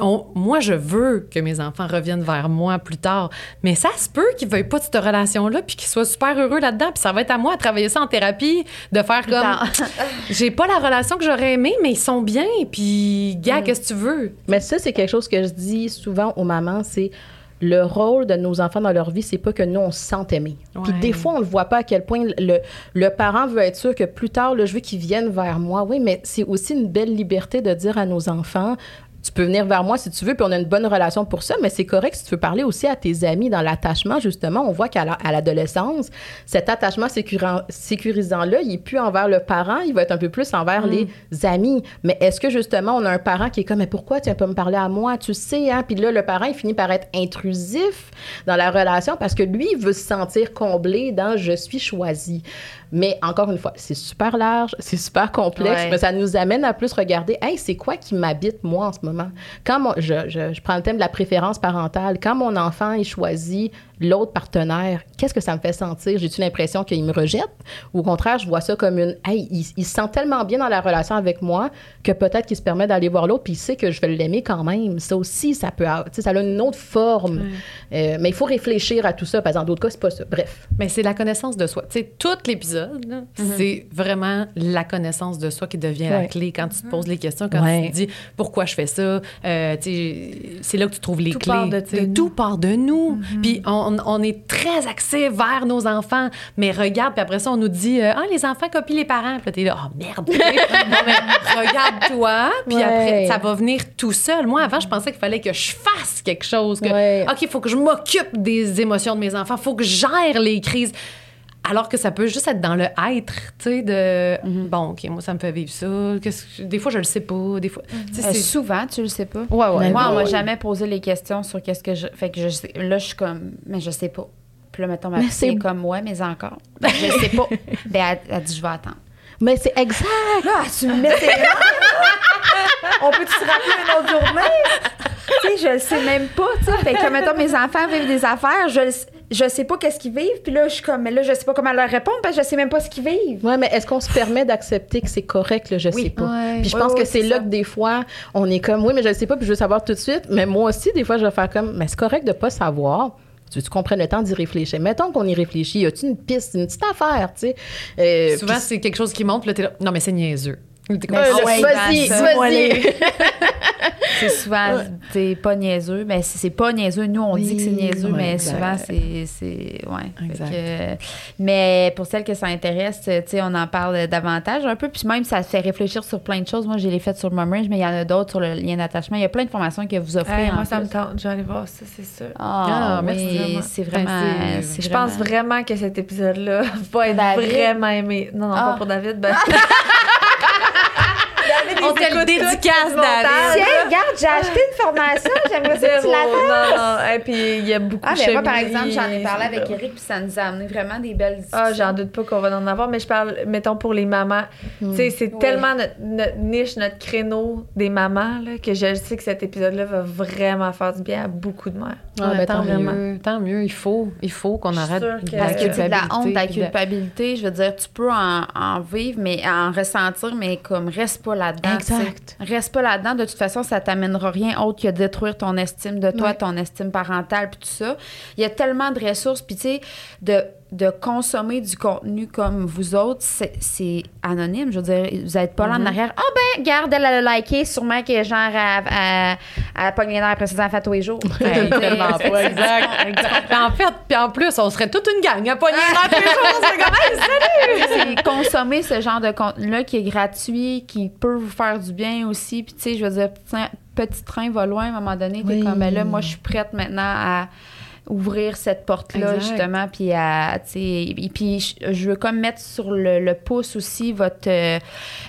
on- moi, je veux que mes enfants reviennent vers moi plus tard, mais ça se peut qu'ils ne veuillent pas de cette relation-là, puis qu'ils soient super heureux là-dedans, puis ça va être à moi de travailler ça en thérapie, de faire comme... J'ai pas la relation que j'aurais aimée, mais ils sont bien. Puis, gars, qu'est-ce que tu veux? Mais ça, c'est quelque chose que je dis souvent aux mamans, c'est le rôle de nos enfants dans leur vie, c'est pas que nous, on se sente aimés. Puis des fois, on ne voit pas à quel point le, le parent veut être sûr que plus tard, là, je veux qu'ils viennent vers moi. Oui, mais c'est aussi une belle liberté de dire à nos enfants, tu peux venir vers moi si tu veux, puis on a une bonne relation pour ça, mais c'est correct si tu veux parler aussi à tes amis dans l'attachement, justement. On voit qu'à l'adolescence, cet attachement sécurisant-là, il est plus envers le parent, il va être un peu plus envers les amis. Mais est-ce que, justement, on a un parent qui est comme, mais pourquoi tu viens pas me parler à moi? Tu sais, hein? Puis là, le parent, il finit par être intrusif dans la relation parce que lui, il veut se sentir comblé dans je suis choisi. Mais encore une fois, c'est super large, c'est super complexe, Ouais. mais ça nous amène à plus regarder, hey, c'est quoi qui m'habite moi en ce moment? Quand mon- je, je- je prends le thème de la préférence parentale, quand mon enfant il choisit l'autre partenaire, qu'est-ce que ça me fait sentir? J'ai-tu l'impression qu'il me rejette? Ou au contraire, je vois ça comme une, hey, il, il se sent tellement bien dans la relation avec moi que peut-être qu'il se permet d'aller voir l'autre, puis il sait que je vais l'aimer quand même. Ça aussi, ça peut, avoir- ça a une autre forme. Euh, mais il faut réfléchir à tout ça, parce que dans d'autres cas, c'est pas ça. Bref. Mais c'est la connaissance de soi. Tu sais, tout l'épisode, là, c'est vraiment la connaissance de soi qui devient la clé quand tu te poses les questions, quand Ouais. tu te dis pourquoi je fais ça? Euh, c'est là que tu trouves les Tout clés. part de-. Tout part de nous. Puis on, on est très axé vers nos enfants. Mais regarde, puis après ça, on nous dit euh, Ah, les enfants copient les parents. Puis là, t'es là, oh merde. non, mais regarde-toi. Puis Ouais. après, ça va venir tout seul. Moi, avant, je pensais qu'il fallait que je fasse quelque chose. Que. OK, il faut que je m'occupe des émotions de mes enfants. Il faut que je gère les crises. Alors que ça peut juste être dans le être, tu sais, de bon, OK, moi, ça me fait vivre ça. Que- des fois, je le sais pas. Des fois. tu sais, Euh, c'est- souvent, tu le sais pas. Ouais, ouais. Mais Moi, on m'a jamais posé les questions sur qu'est-ce que je. Fait que je sais. Là, je suis comme, mais je sais pas. Puis là, mettons, ma fille c'est- est comme, ouais, mais encore. Ben, je sais pas. Ben, elle, elle dit, je vais attendre. Mais c'est exact. Là, tu me mets tes On peut-tu se rappeler une autre journée? tu sais, je le sais même pas, tu sais. Fait que, mettons, mes enfants vivent des affaires, je, le sais- je sais pas qu'est-ce qu'ils vivent, puis là, je suis comme, mais là, je sais pas comment leur répondre parce que je sais même pas ce qu'ils vivent. Ouais, mais est-ce qu'on se permet d'accepter que c'est correct, là, je Oui. sais pas. Ouais. Puis je pense ouais, que c'est là que des fois, on est comme, oui, mais je le sais pas, puis je veux savoir tout de suite. Mais moi aussi, des fois, je vais faire comme, mais c'est correct de pas savoir. Tu veux que tu comprennes le temps d'y réfléchir? Mettons qu'on y réfléchit. Y a-tu une piste, une petite affaire, tu sais? Euh, Souvent, c'est quelque chose qui monte, là, t'es là. Non, mais c'est niaiseux. T'es comme, Euh, Ah le- ouais, vas-y, ben, ça. vas-y. C'est souvent, c'est pas niaiseux. Mais c'est c'est pas niaiseux. Nous, on Oui, dit que c'est niaiseux, ouais, mais exact. souvent, c'est. c'est- Ouais. Exact. que, mais pour celles que ça intéresse, tu sais, on en parle davantage un peu. Puis même, ça fait réfléchir sur plein de choses. Moi, j'ai les faites sur Mumrange, mais il y en a d'autres sur le lien d'attachement. Il y a plein d'informations que vous offrez. Hey, en moi, ça plus. me tente. Je vais aller voir ça, c'est sûr. Ah, Ah, merci oui, c'est vraiment. c'est Je pense vraiment que cet épisode-là va être David? vraiment aimé. Non, non, Ah. pas pour David. Ben... On te le dédicace, David. Tiens, regarde, j'ai acheté une formation. J'aimerais ça que tu la non, non. Et puis, il y a beaucoup Ah, de mais moi, par exemple, j'en ai parlé avec c'est- Eric, puis ça nous a amené vraiment des belles discussions. Ah, j'en doute pas qu'on va en avoir, mais je parle, mettons, pour les mamans. Tu sais, c'est Oui. tellement notre, notre niche, notre créneau des mamans, là, que je sais que cet épisode-là va vraiment faire du bien à beaucoup de mères. Ah, Ouais, ben, tant, tant mieux, tant mieux. Il faut, il faut qu'on arrête que- la Parce que tu sais, de la honte, la culpabilité, culpabilité, je veux dire, tu peux en, en vivre, mais en ressentir, mais comme reste pas là-dedans. Exact. Reste pas là-dedans. De toute façon, ça t'amènera rien autre que détruire ton estime de toi, ton estime parentale, puis tout ça. Il y a tellement de ressources, puis tu sais, de, de consommer du contenu comme vous autres, c'est- c'est anonyme. Je veux dire, vous n'êtes pas là en arrière. Ah ben, garde, elle a liké, sûrement que genre, elle, elle, elle pogne les nerfs après enfants tous les jours. Ben, Tellement sais, pas, exact. Puis en fait, puis en plus, on serait toute une gang à pogner. C'est comme, hey, salut! c'est consommer ce genre de contenu-là qui est gratuit, qui peut vous faire du bien aussi. Puis, tu sais, je veux dire, petit train, petit train va loin à un moment donné. T'es Oui. comme, ben là, moi, je suis prête maintenant à ouvrir cette porte-là, justement, puis à, tu sais, et puis je, veux comme mettre sur le, le pouce aussi votre, euh,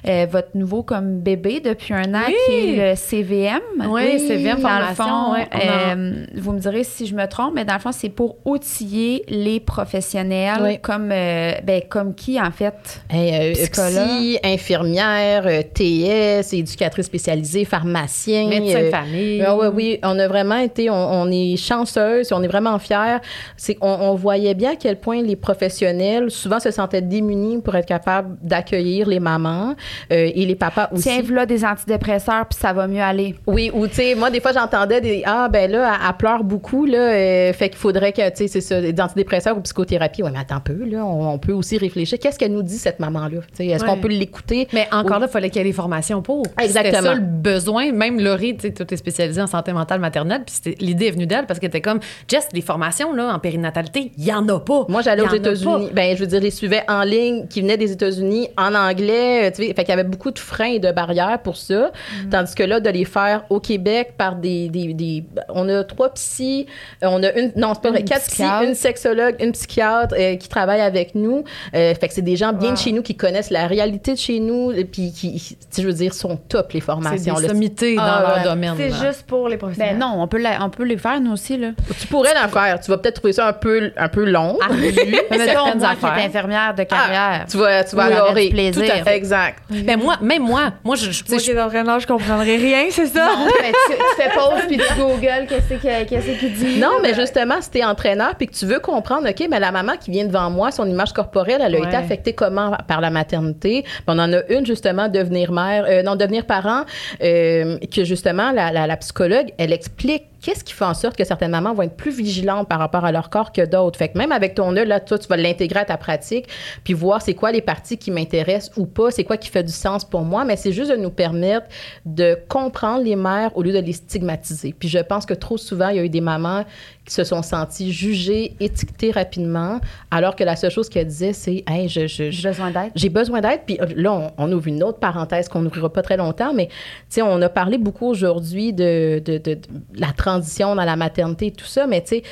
euh, votre nouveau comme bébé depuis un an, Oui. qui est le CVM. Oui, CVM Dans le formation, fond, ouais, on a- euh, vous me direz si je me trompe, mais dans le fond, c'est pour outiller les professionnels Oui. comme, euh, ben, comme qui, en fait? Hey, euh, Psychologue. psy, infirmière, TS, éducatrice spécialisée, pharmacien. Médecin de euh, famille. Ah ouais, oui, on a vraiment été, on, on est chanceuse, on est vraiment fiers. C'est qu'on on voyait bien à quel point les professionnels souvent se sentaient démunis pour être capables d'accueillir les mamans euh, et les papas aussi. Tiens, voilà des antidépresseurs, puis ça va mieux aller. Oui, ou tu sais, moi des fois j'entendais des ah ben là elle, elle pleure beaucoup là, euh, fait qu'il faudrait que tu sais c'est ça des antidépresseurs ou psychothérapie. Ouais, mais attends un peu là, on, on peut aussi réfléchir. Qu'est-ce qu'elle nous dit cette maman là Tu sais, est-ce Ouais. qu'on peut l'écouter? Mais encore là, il fallait qu'il y ait des formations pour. Exactement. C'était ça le besoin. Même Laurie, tu sais, tout est spécialisé en santé mentale maternelle. Puis l'idée est venue d'elle parce qu'elle était comme, Jess, les formations là, en périnatalité, il y en a pas. Moi, j'allais aux États-Unis. Ben, je veux dire, les suivais en ligne qui venaient des États-Unis en anglais. euh, Tu sais, fait qu'il y avait beaucoup de freins et de barrières pour ça. Mm. Tandis que là, de les faire au Québec par des, des, des- on a trois psys, euh, on a une, non, c'est pas vrai, Une quatre psys, psychiatre. une sexologue, une psychiatre euh, qui travaillent avec nous. Euh, fait que c'est des gens bien de chez nous qui connaissent la réalité de chez nous, et puis qui, tu sais, je veux dire, sont top les C'est formations. des là. sommités dans Ah, leur ouais. domaine. C'est juste pour les Ben professionnels. non, on peut, la- on peut les faire, nous aussi, là. Tu pourrais faire. Tu vas peut-être trouver ça un peu, un peu long. Ardu, Mais mettons, certaines moi qui affaires. est infirmière de carrière. Tu vas, tu vas adorer. plaisir. Tout à fait. Exact. Ben moi, même moi, moi, je, je, Moi je- qui est entraîneur, je comprendrais rien, c'est ça? Ben, tu, tu fais pause, puis tu googles qu'est-ce que- qu'est-ce qu'il dit. Non, mais justement, si t'es entraîneur puis que tu veux comprendre, OK, mais la maman qui vient devant moi, son image corporelle, elle a Ouais. été affectée comment? Par la maternité? Puis on en a une, justement, devenir mère, euh, non, devenir parent, euh, que justement, la, la, la psychologue, elle explique qu'est-ce qui fait en sorte que certaines mamans vont être plus vigilantes par rapport à leur corps que d'autres? Fait que même avec ton œil, là, toi, tu vas l'intégrer à ta pratique, puis voir c'est quoi les parties qui m'intéressent ou pas, c'est quoi qui fait du sens pour moi, mais c'est juste de nous permettre de comprendre les mères au lieu de les stigmatiser. Puis je pense que trop souvent, il y a eu des mamans qui se sont senties jugées, étiquetées rapidement, alors que la seule chose qu'elles disaient, c'est Hey, je, je- je- J'ai besoin d'aide. j'ai besoin d'aide. Puis euh, là, on, on ouvre une autre parenthèse qu'on n'ouvrira pas très longtemps, mais tu sais, on a parlé beaucoup aujourd'hui de, de, de- de la transition dans la maternité et tout ça, mais tu sais,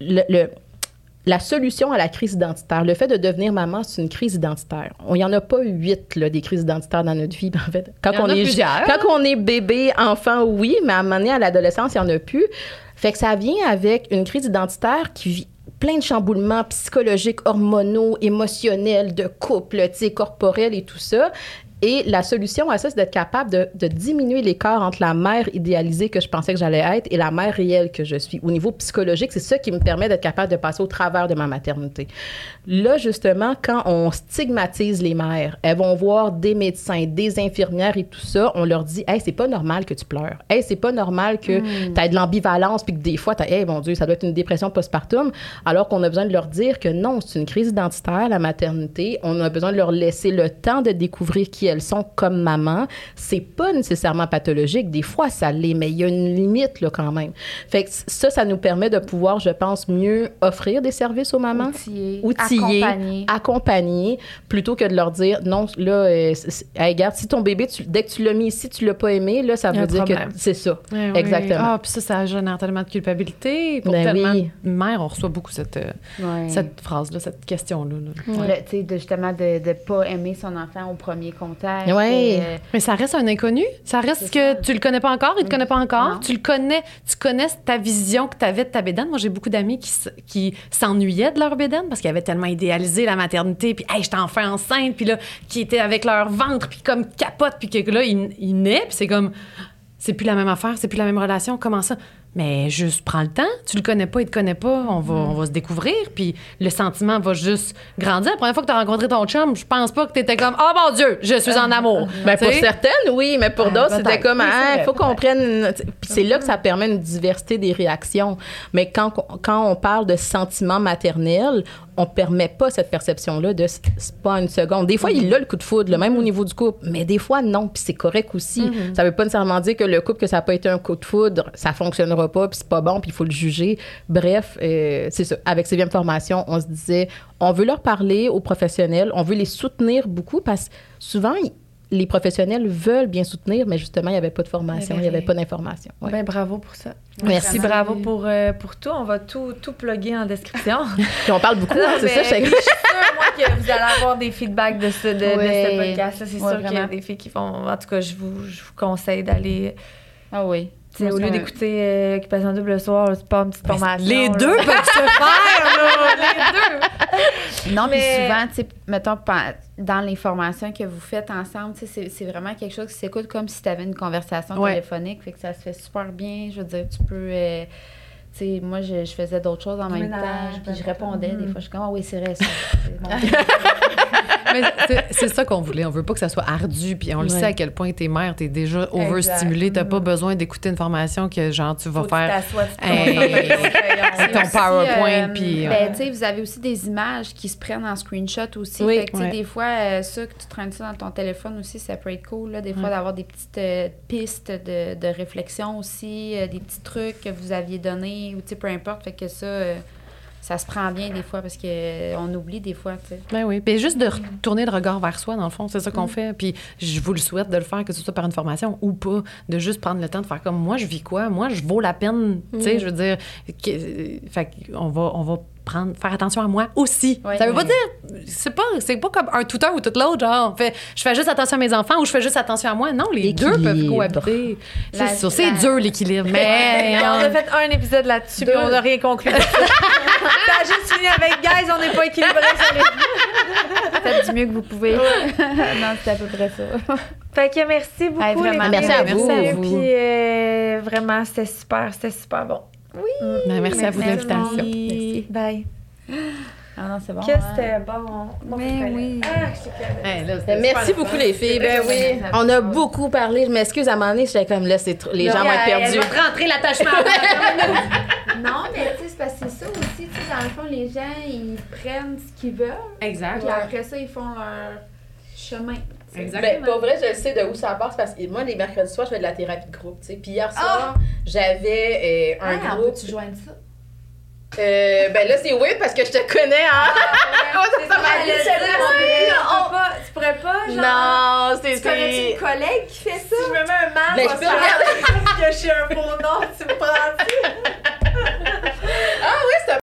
le, le- la solution à la crise identitaire, le fait de devenir maman, c'est une crise identitaire. Il n'y en a pas huit, là, des crises identitaires dans notre vie. En fait, quand on a est plusieurs. quand on est bébé, enfant, oui, mais à un moment donné, à l'adolescence, il n'y en a plus. Fait que ça vient avec une crise identitaire qui vit plein de chamboulements psychologiques, hormonaux, émotionnels, de couple, corporels et tout ça. Et la solution à ça, c'est d'être capable de, de diminuer l'écart entre la mère idéalisée que je pensais que j'allais être et la mère réelle que je suis. Au niveau psychologique, c'est ça qui me permet d'être capable de passer au travers de ma maternité. Là, justement, quand on stigmatise les mères, elles vont voir des médecins, des infirmières et tout ça, on leur dit Hey, c'est pas normal que tu pleures. Hey, c'est pas normal que tu aies de l'ambivalence puis que des fois, tu Hey, mon Dieu, ça doit être une dépression postpartum. Alors qu'on a besoin de leur dire que non, c'est une crise identitaire, la maternité. On a besoin de leur laisser le temps de découvrir qui elles sont comme maman. C'est pas nécessairement pathologique. Des fois, ça l'est, mais il y a une limite, là, quand même. Fait que ça, ça nous permet de pouvoir, je pense, mieux offrir des services aux mamans Outiller, outiller, accompagner. accompagner, plutôt que de leur dire non, là, euh, hey, regarde, si ton bébé, tu- dès que tu l'as mis ici, tu l'as pas aimé, là, ça veut dire problème. que c'est ça. Ouais, ouais. Exactement. Ah, puis ça, ça génère tellement de culpabilité. Pour Ben tellement oui. de mères, on reçoit beaucoup cette, euh, Ouais. cette phrase-là, cette question-là. là. Le- tu sais, de, justement, de ne pas aimer son enfant au premier contact. Ouais. euh, Mais ça reste un inconnu. Ça reste C'est que ça. tu le connais pas encore, il te connaît pas encore. Non. Tu le connais, tu connais ta vision que tu avais de ta bédaine. Moi, j'ai beaucoup d'amis qui, qui s'ennuyaient de leur bédaine parce qu'ils avaient tellement idéalisé la maternité, puis hey, j'étais enfin enceinte, puis là, qui étaient avec leur ventre, puis comme capote, puis que là, ils il naissent, puis c'est comme, c'est plus la même affaire, c'est plus la même relation. Comment ça? Mais juste prends le temps. Tu le connais pas, il te connaît pas. On va, on va se découvrir. Puis le sentiment va juste grandir. La première fois que tu as rencontré ton chum, je pense pas que tu étais comme Oh mon Dieu, je suis en amour. Ben, pour certaines, oui, mais pour Ouais, d'autres, c'était comme, il vrai, faut qu'on prenne. Puis c'est là que ça permet une diversité des réactions. Mais quand, quand on parle de sentiments maternels, on permet pas cette perception-là de c'est pas une seconde. Des fois, il a le coup de foudre, le même au niveau du couple, mais des fois, non, puis c'est correct aussi. Ça veut pas nécessairement dire que le couple, que ça n'a pas été un coup de foudre, ça fonctionnera pas, puis c'est pas bon, puis il faut le juger. Bref, euh, c'est ça. Avec CVM Formation, on se disait, on veut leur parler aux professionnels, on veut les soutenir beaucoup parce que souvent, ils- les professionnels veulent bien soutenir, mais justement, il n'y avait pas de formation, il n'y avait pas d'information. Ouais. Ben, bravo pour ça. Merci. Merci, bravo pour, euh, pour tout. On va tout, tout plugger en description. Puis on parle beaucoup, hein, c'est ça. je- suis sûre, moi, que vous allez avoir des feedbacks de ce, de, de ce podcast. C'est Ouais, sûr qu'il y a vraiment. des filles qui font. En tout cas, je vous, je vous conseille d'aller. Ah oui. Au lieu d'écouter euh, Occupation Double le soir, c'est pas une petite formation. Les là. deux peuvent se faire, là. Les deux. Non, mais Mais- souvent, tu sais, mettons, dans les formations que vous faites ensemble, tu sais, c'est- c'est vraiment quelque chose qui s'écoute comme si tu avais une conversation Ouais. téléphonique. Fait que ça se fait super bien. Je veux dire, tu peux. euh, sais, moi, je, je faisais d'autres choses en même ménage, temps. Puis je répondais. Des fois, je suis comme, ah oui, c'est vrai, ça. C'est ça qu'on voulait. On veut pas que ça soit ardu. Puis on le Ouais. sait à quel point t'es mère, t'es déjà overstimulée. T'as pas besoin d'écouter une formation que genre tu vas Faut faire tu Hey. ton aussi, PowerPoint, euh, puis, ben, tu sais, vous avez aussi des images qui se prennent en screenshot aussi. Oui, fait que, tu sais, ouais. des fois, euh, ça, que tu traînes ça dans ton téléphone aussi, ça peut être cool. Là, des fois, d'avoir des petites euh, pistes de, de réflexion aussi, euh, des petits trucs que vous aviez donnés, ou peu importe. Fait que ça, euh, ça se prend bien des fois parce qu'on oublie des fois, tu sais. Ben oui. Puis juste de retourner le regard vers soi, dans le fond, c'est ça qu'on fait. Puis je vous le souhaite de le faire, que ce soit par une formation ou pas, de juste prendre le temps de faire comme moi, je vis quoi? Moi, je vaux la peine. Tu sais, je veux dire, que- fait qu'on va, on va prendre, faire attention à moi aussi. Ouais. ça veut pas dire, c'est pas, c'est pas comme un tout un ou tout l'autre, genre, fait, je fais juste attention à mes enfants ou je fais juste attention à moi. Non, les deux peuvent cohabiter. C'est sûr, c'est la- dur l'équilibre, mais. On a fait un épisode là-dessus, puis on n'a rien conclu. ça a juste fini avec Guys, on n'est pas équilibrés sur les. Faites du mieux que vous pouvez. non, c'est à peu près ça. Fait que merci beaucoup. Hey, vraiment, les merci à vous. Vous. Puis euh, vraiment, c'était super, c'était super bon. Ben, merci à vous de Merci. l'invitation. Bye. Ah non, c'est bon. Que hein. c'était bon. Bon, Mais oui. Ah, je Hey, là, Ben, Merci beaucoup, fun. les filles. Ben oui. On a beaucoup parlé. Je m'excuse à un moment donné, j'étais comme là, c'est les gens vont être Elle perdus. va te rentrer l'attachement. Non, mais tu sais, c'est parce que c'est ça aussi, tu sais, dans le fond, les gens, ils prennent ce qu'ils veulent, Exact. puis après ça, ils font leur chemin. Exactement. Ben, pas vrai, je sais de où ça passe parce que moi, les mercredis soirs, je fais de la thérapie de groupe, tu sais. Puis hier soir, j'avais euh, un Ah, groupe. tu joindre ça? Euh, ben là, c'est oui parce que je te connais, hein. C'est ça, m'a dit, elle c'est a dit, vrai. on peut pas- Tu pourrais pas, genre. Non, c'est Tu connais-tu c'est- une collègue qui fait ça? Si je me mets un masque, Ben, je peux regarder. que je suis un faux nom, tu me prends-tu? Ah oui, c'est